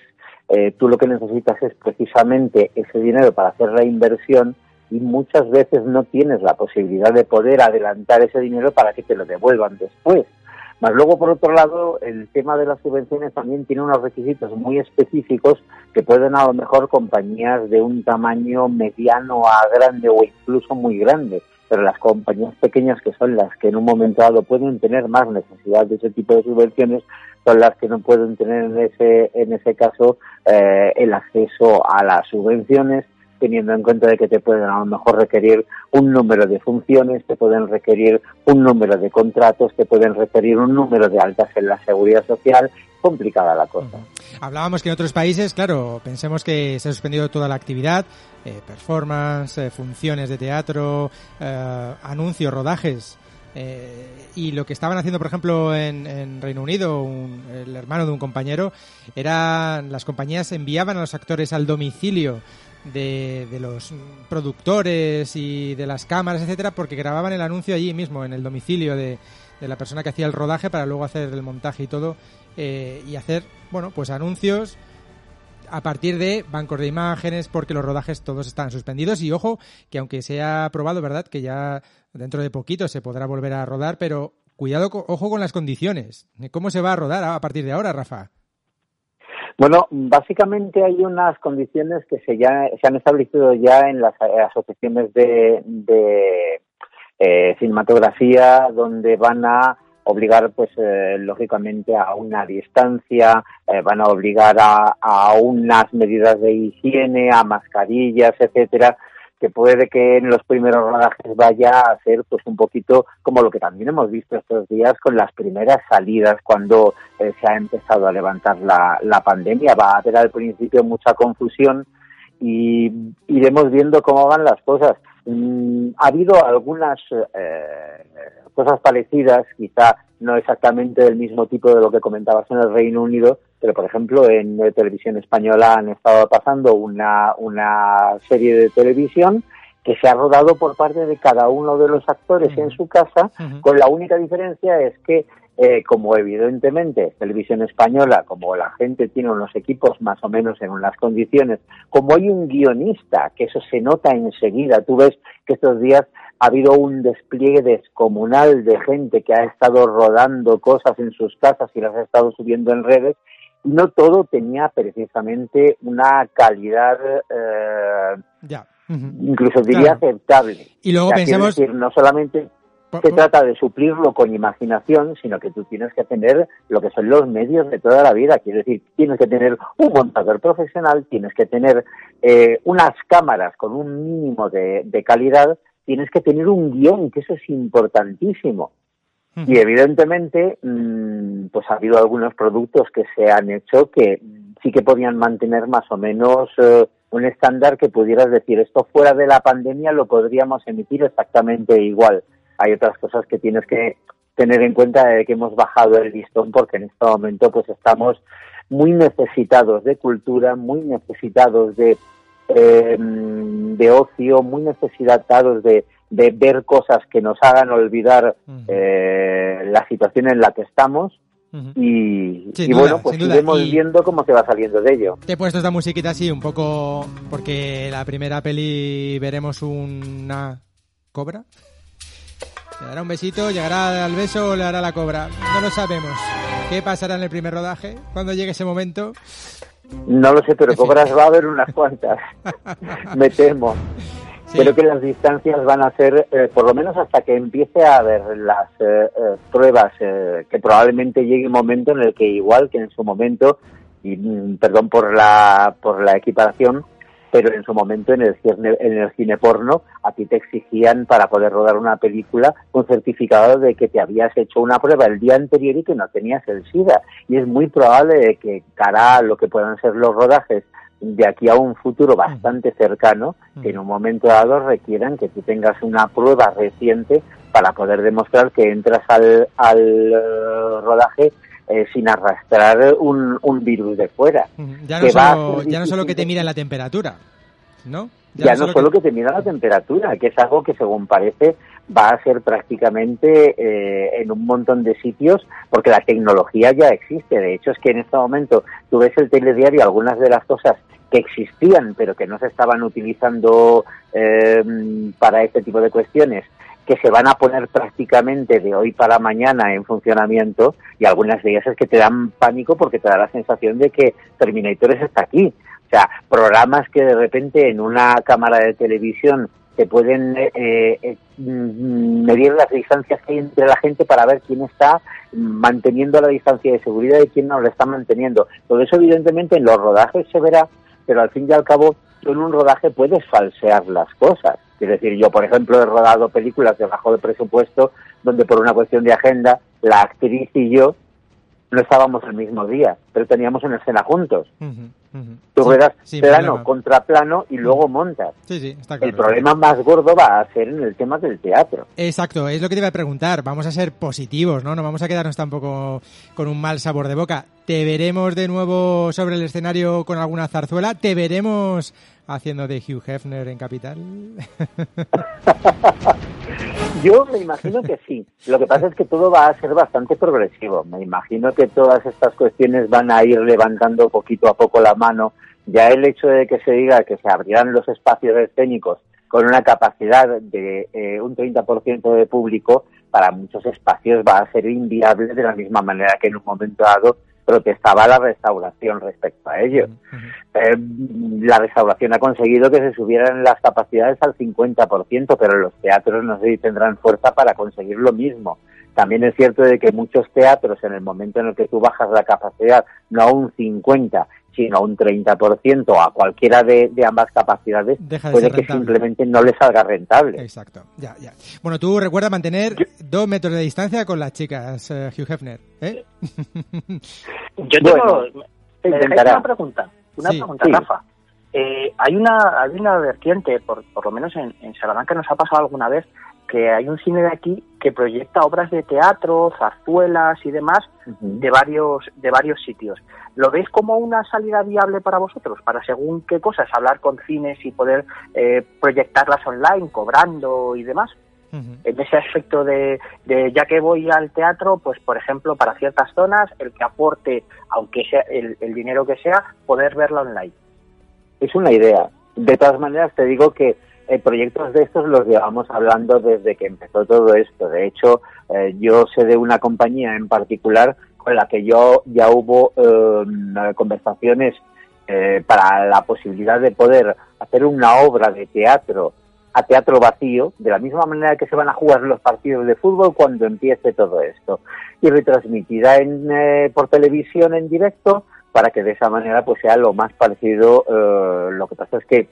tú lo que necesitas es precisamente ese dinero para hacer la inversión y muchas veces no tienes la posibilidad de poder adelantar ese dinero para que te lo devuelvan después. Más luego, por otro lado, el tema de las subvenciones también tiene unos requisitos muy específicos que pueden a lo mejor compañías de un tamaño mediano a grande o incluso muy grande, pero las compañías pequeñas que son las que en un momento dado pueden tener más necesidad de ese tipo de subvenciones son las que no pueden tener en ese en ese caso eh, el acceso a las subvenciones teniendo en cuenta de que te pueden a lo mejor requerir un número de funciones, te pueden requerir un número de contratos, te pueden requerir un número de altas en la seguridad social, complicada la cosa. Hablábamos que en otros países, claro, pensemos que se ha suspendido toda la actividad, eh, performance, eh, funciones de teatro, eh, anuncios, rodajes. Y lo que estaban haciendo, por ejemplo, en, Reino Unido, el hermano de un compañero, era las compañías enviaban a los actores al domicilio de, de, los productores y de las cámaras, etcétera, porque grababan el anuncio allí mismo, en el domicilio de, de la persona que hacía el rodaje, para luego hacer el montaje y todo, eh, y hacer, bueno, pues anuncios a partir de bancos de imágenes, porque los rodajes todos están suspendidos. Y ojo, que aunque se ha aprobado, ¿verdad?, que ya dentro de poquito se podrá volver a rodar, pero cuidado, ojo con las condiciones. ¿Cómo se va a rodar a partir de ahora, Rafa? Bueno, básicamente hay unas condiciones que se, ya, se han establecido ya en las asociaciones de, de eh, cinematografía, donde van a obligar, pues, eh, lógicamente, a una distancia, eh, van a obligar a, a unas medidas de higiene, a mascarillas, etcétera, que puede que en los primeros rodajes vaya a ser pues un poquito como lo que también hemos visto estos días con las primeras salidas cuando eh, se ha empezado a levantar la, la pandemia. Va a haber al principio mucha confusión y iremos viendo cómo van las cosas. Mm, ha habido algunas eh, cosas parecidas, quizá no exactamente del mismo tipo de lo que comentabas en el Reino Unido, pero por ejemplo en televisión española han estado pasando una, una serie de televisión que se ha rodado por parte de cada uno de los actores en su casa, con la única diferencia es que eh, como evidentemente Televisión Española, como la gente tiene unos equipos más o menos en unas condiciones, como hay un guionista, que eso se nota enseguida, tú ves que estos días ha habido un despliegue descomunal de gente que ha estado rodando cosas en sus casas y las ha estado subiendo en redes, y no todo tenía precisamente una calidad, eh, ya. incluso diría aceptable. Y luego O sea, quiero pensemos- decir, no solamente se trata de suplirlo con imaginación, sino que tú tienes que tener lo que son los medios de toda la vida. Quiero decir, tienes que tener un montador profesional, tienes que tener eh, unas cámaras con un mínimo de, de calidad, tienes que tener un guion, que eso es importantísimo. Y evidentemente, mm, pues ha habido algunos productos que se han hecho que sí que podían mantener más o menos eh, un estándar que pudieras decir, esto fuera de la pandemia lo podríamos emitir exactamente igual. Hay otras cosas que tienes que tener en cuenta de que hemos bajado el listón porque en este momento pues estamos muy necesitados de cultura, muy necesitados de, eh, de ocio, muy necesitados de, de ver cosas que nos hagan olvidar eh, la situación en la que estamos y, Sin y duda, bueno, pues iremos Y- viendo cómo se va saliendo de ello. Te he puesto esta musiquita así un poco porque la primera peli veremos una cobra. ¿Le dará un besito? ¿Llegará al beso o le hará la cobra? No lo sabemos. ¿Qué pasará en el primer rodaje? Cuando llegue ese momento? No lo sé, pero cobras va a haber unas cuantas, me temo. Creo que las distancias van a ser, eh, por lo menos hasta que empiece a haber las eh, eh, pruebas, eh, que probablemente llegue un momento en el que igual que en su momento, y mm, perdón por la, por la equiparación, pero en su momento en el cine, en el cine porno a ti te exigían para poder rodar una película un certificado de que te habías hecho una prueba el día anterior y que no tenías el SIDA. Y es muy probable que cara a lo que puedan ser los rodajes de aquí a un futuro bastante cercano, que en un momento dado requieran que tú tengas una prueba reciente para poder demostrar que entras al, al eh, rodaje eh, sin arrastrar un, un virus de fuera. Ya no, solo, ser ya no solo que te miran la temperatura, ¿no? Ya, no solo que... te mira la temperatura, que es algo que según parece va a ser prácticamente eh, en un montón de sitios, porque la tecnología ya existe. De hecho, es que en este momento tú ves el telediario, algunas de las cosas que existían, pero que no se estaban utilizando eh, para este tipo de cuestiones, que se van a poner prácticamente de hoy para mañana en funcionamiento, y algunas de ellas es que te dan pánico porque te da la sensación de que Terminator está aquí. O sea, programas que de repente en una cámara de televisión te pueden eh, eh, mm, medir las distancias que hay entre la gente para ver quién está manteniendo la distancia de seguridad y quién no la está manteniendo. Todo eso evidentemente en los rodajes se verá, pero al fin y al cabo tú en un rodaje puedes falsear las cosas. Es decir, yo por ejemplo he rodado películas de bajo presupuesto donde por una cuestión de agenda la actriz y yo no estábamos el mismo día, pero teníamos una escena juntos. Tú sin plano problema. contra plano y luego montas. Sí, sí, está El claro. problema más gordo va a ser en el tema del teatro. Exacto, es lo que te iba a preguntar. Vamos a ser positivos, ¿no? No vamos a quedarnos tampoco con un mal sabor de boca. ¿Te veremos de nuevo sobre el escenario con alguna zarzuela? ¿Te veremos haciendo de Hugh Hefner en Capital? Yo me imagino que sí. Lo que pasa es que todo va a ser bastante progresivo. Me imagino que todas estas cuestiones van a ir levantando poquito a poco la mano. Ya el hecho de que se diga que se abrirán los espacios escénicos con una capacidad de eh, un 30% de público, para muchos espacios va a ser inviable de la misma manera que en un momento dado protestaba la restauración respecto a ello. Eh, la restauración ha conseguido que se subieran las capacidades al 50%, pero los teatros no sé si tendrán fuerza para conseguir lo mismo. También es cierto de que muchos teatros, en el momento en el que tú bajas la capacidad, no a un 50, sino a un 30% o a cualquiera de, de ambas capacidades, Deja de puede que simplemente no le salga rentable. Exacto, ya, ya. Bueno, tú recuerda mantener dos metros de distancia con las chicas, eh, Hugh Hefner, ¿eh? Yo tengo, Bueno, intentará. una pregunta, una Sí. pregunta, Sí. Rafa. Eh, hay una hay una vertiente, por, por lo menos en, en Salamanca nos ha pasado alguna vez, que hay un cine de aquí que proyecta obras de teatro, zarzuelas y demás de varios de varios sitios. ¿Lo veis como una salida viable para vosotros? Para según qué cosas, hablar con cines y poder eh, proyectarlas online, cobrando y demás. En ese aspecto de, de, ya que voy al teatro, pues por ejemplo, para ciertas zonas, el que aporte, aunque sea el, el dinero que sea, poder verla online. Es una idea. De todas maneras, te digo que eh, proyectos de estos los llevamos hablando desde que empezó todo esto. De hecho, eh, yo sé de una compañía en particular con la que yo ya hubo eh, conversaciones eh, para la posibilidad de poder hacer una obra de teatro a teatro vacío, de la misma manera que se van a jugar los partidos de fútbol cuando empiece todo esto, y retransmitida en, eh, por televisión en directo para que de esa manera pues sea lo más parecido. Lo que pasa es que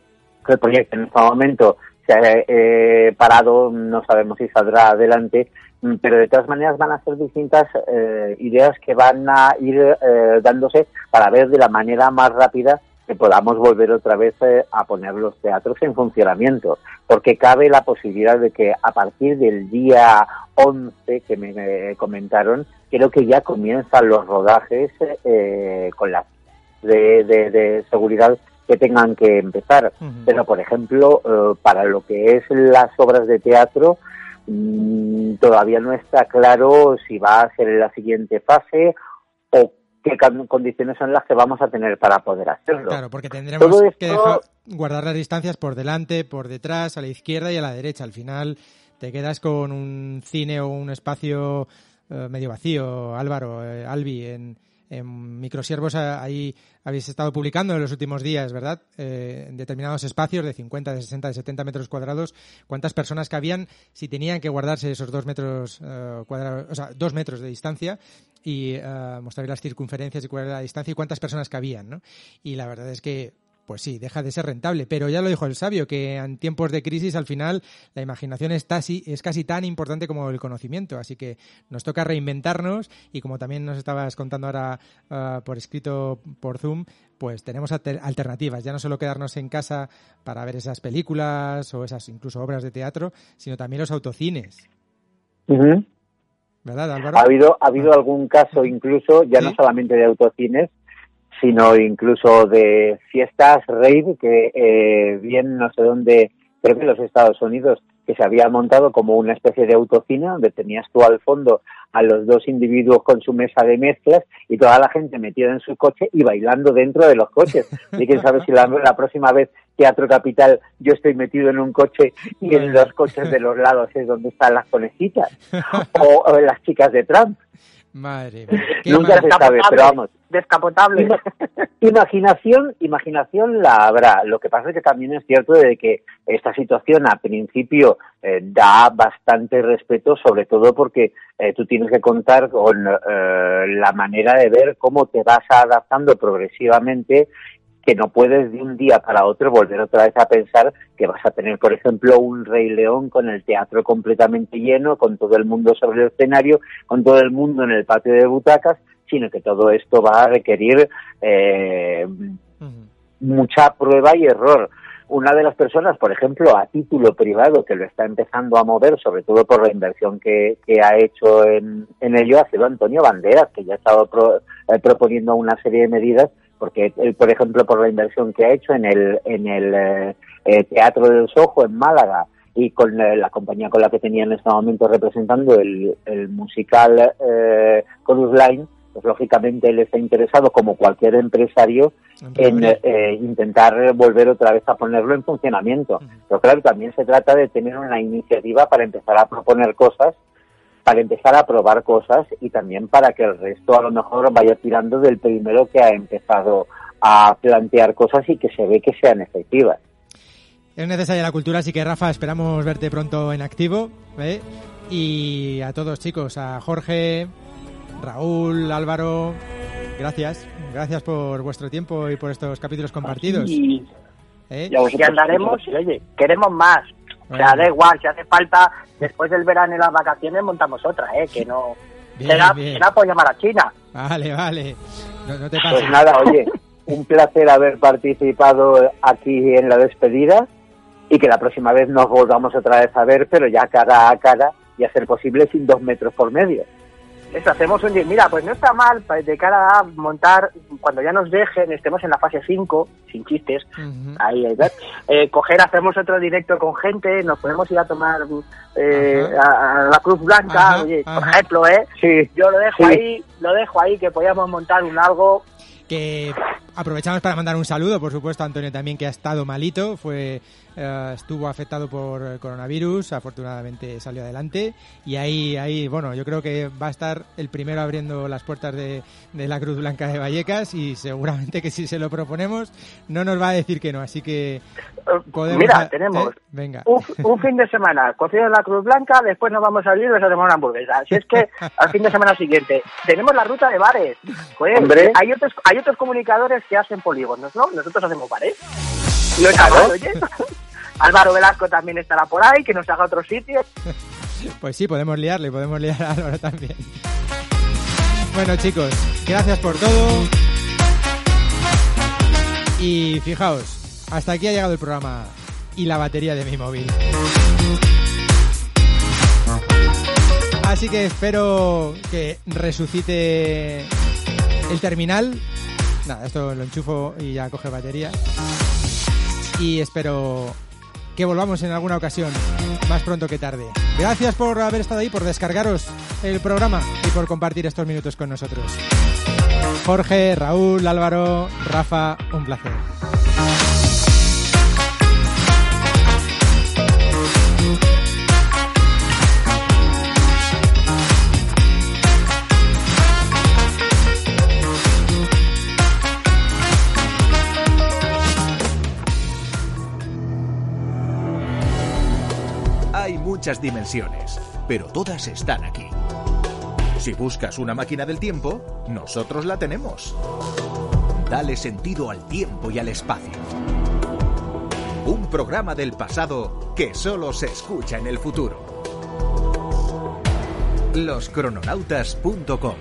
el proyecto en este momento se ha eh, parado, no sabemos si saldrá adelante, mm, pero de todas maneras van a ser distintas eh, ideas que van a ir eh, dándose para ver de la manera más rápida que podamos volver otra vez eh, a poner los teatros en funcionamiento, porque cabe la posibilidad de que a partir del día 11 que me, me comentaron, creo que ya comienzan los rodajes eh, con las de seguridad que tengan que empezar. Uh -huh. Pero, por ejemplo, eh, para lo que es las obras de teatro, mmm, todavía no está claro si va a ser en la siguiente fase o qué condiciones son las que vamos a tener para poder hacerlo. Claro, porque tendremos Todo esto... que dejar, guardar las distancias por delante, por detrás, a la izquierda y a la derecha. Al final te quedas con un cine o un espacio eh, medio vacío, Álvaro, eh, Albi, en, en Microsiervos ahí habéis estado publicando en los últimos días, ¿verdad? Eh, en determinados espacios de 50, de 60, de 70 metros cuadrados, cuántas personas cabían si tenían que guardarse esos dos metros uh, cuadrados, o sea, dos metros de distancia y uh, mostrar las circunferencias y cuál era la distancia y cuántas personas cabían, ¿no? Y la verdad es que pues sí, deja de ser rentable. Pero ya lo dijo el sabio, que en tiempos de crisis al final la imaginación está así, es casi tan importante como el conocimiento. Así que nos toca reinventarnos y como también nos estabas contando ahora uh, por escrito por Zoom, pues tenemos alternativas. Ya no solo quedarnos en casa para ver esas películas o esas incluso obras de teatro, sino también los autocines. Uh -huh. ¿Verdad, Álvaro? Ha habido, ha habido algún caso incluso, ya ¿Sí? no solamente de autocines, sino incluso de fiestas rave que eh, bien no sé dónde, creo que en los Estados Unidos, que se había montado como una especie de autocina donde tenías tú al fondo a los dos individuos con su mesa de mezclas y toda la gente metida en su coche y bailando dentro de los coches. Y quién sabe si la, la próxima vez Teatro Capital yo estoy metido en un coche y en los coches de los lados es donde están las conejitas o, o las chicas de Trump. Madre mía. Nunca se sabe, pero vamos. Descapotable. Imaginación, imaginación la habrá. Lo que pasa es que también es cierto de que esta situación a principio eh, da bastante respeto, sobre todo porque eh, tú tienes que contar con eh, la manera de ver cómo te vas adaptando progresivamente que no puedes de un día para otro volver otra vez a pensar que vas a tener, por ejemplo, un Rey León con el teatro completamente lleno, con todo el mundo sobre el escenario, con todo el mundo en el patio de butacas, sino que todo esto va a requerir eh, uh -huh. mucha prueba y error. Una de las personas, por ejemplo, a título privado, que lo está empezando a mover, sobre todo por la inversión que, que ha hecho en, en ello, ha sido Antonio Banderas, que ya ha estado pro, eh, proponiendo una serie de medidas porque él, por ejemplo, por la inversión que ha hecho en el, en el eh, eh, Teatro del Sojo en Málaga y con eh, la compañía con la que tenía en este momento representando el, el musical eh, Chorus Line, pues lógicamente él está interesado, como cualquier empresario, en eh, intentar volver otra vez a ponerlo en funcionamiento. Uh -huh. Pero claro, también se trata de tener una iniciativa para empezar a proponer cosas para empezar a probar cosas y también para que el resto a lo mejor vaya tirando del primero que ha empezado a plantear cosas y que se ve que sean efectivas. Es necesaria la cultura, así que Rafa, esperamos verte pronto en activo. ¿eh? Y a todos chicos, a Jorge, Raúl, Álvaro, gracias. Gracias por vuestro tiempo y por estos capítulos compartidos. Y, ¿Eh? y andaremos y oye, queremos más. O sea, da igual, si hace falta, después del verano y las vacaciones montamos otra, ¿eh? Que no... Bien, será, bien. será por llamar a China. Vale, vale. No, no te pases. Pues nada, oye, un placer haber participado aquí en la despedida y que la próxima vez nos volvamos otra vez a ver, pero ya cara a cara y a ser posible sin dos metros por medio. Eso, hacemos un día. Mira, pues no está mal pues, de cara a montar, cuando ya nos dejen, estemos en la fase 5, sin chistes, ahí, ahí, eh, coger, hacemos otro directo con gente, nos podemos ir a tomar eh, a, a la Cruz Blanca, Ajá, oye, por ejemplo, ¿eh? Sí. Yo lo dejo Sí. ahí, lo dejo ahí, que podíamos montar un algo. que aprovechamos para mandar un saludo, por supuesto, a Antonio también, que ha estado malito, fue eh, estuvo afectado por eh, coronavirus, afortunadamente salió adelante, y ahí, ahí, bueno, yo creo que va a estar el primero abriendo las puertas de, de la Cruz Blanca de Vallecas, y seguramente que si se lo proponemos, no nos va a decir que no, así que podemos... Mira, tenemos ¿eh? Venga. un, un fin de semana cocido en la Cruz Blanca, después nos vamos a salir y nos hacemos una hamburguesa. Así es que al fin de semana siguiente tenemos la ruta de bares. Joder, Hombre. hay otros hay otros comunicadores que hacen polígonos, ¿no? Nosotros hacemos bares. No está mal, oye. Álvaro Velasco también estará por ahí, que nos haga otro sitio. Pues sí, podemos liarle, podemos liar a Álvaro también. Bueno, chicos, gracias por todo. Y fijaos, hasta aquí ha llegado el programa y la batería de mi móvil. Así que espero que resucite el terminal. Nada, esto lo enchufo y ya coge batería. Y espero que volvamos en alguna ocasión, más pronto que tarde. Gracias por haber estado ahí, por descargaros el programa y por compartir estos minutos con nosotros. Jorge, Raúl, Álvaro, Rafa, un placer. Muchas dimensiones, pero todas están aquí. Si buscas una máquina del tiempo, nosotros la tenemos. Dale sentido al tiempo y al espacio. Un programa del pasado que solo se escucha en el futuro. Loscrononautas.com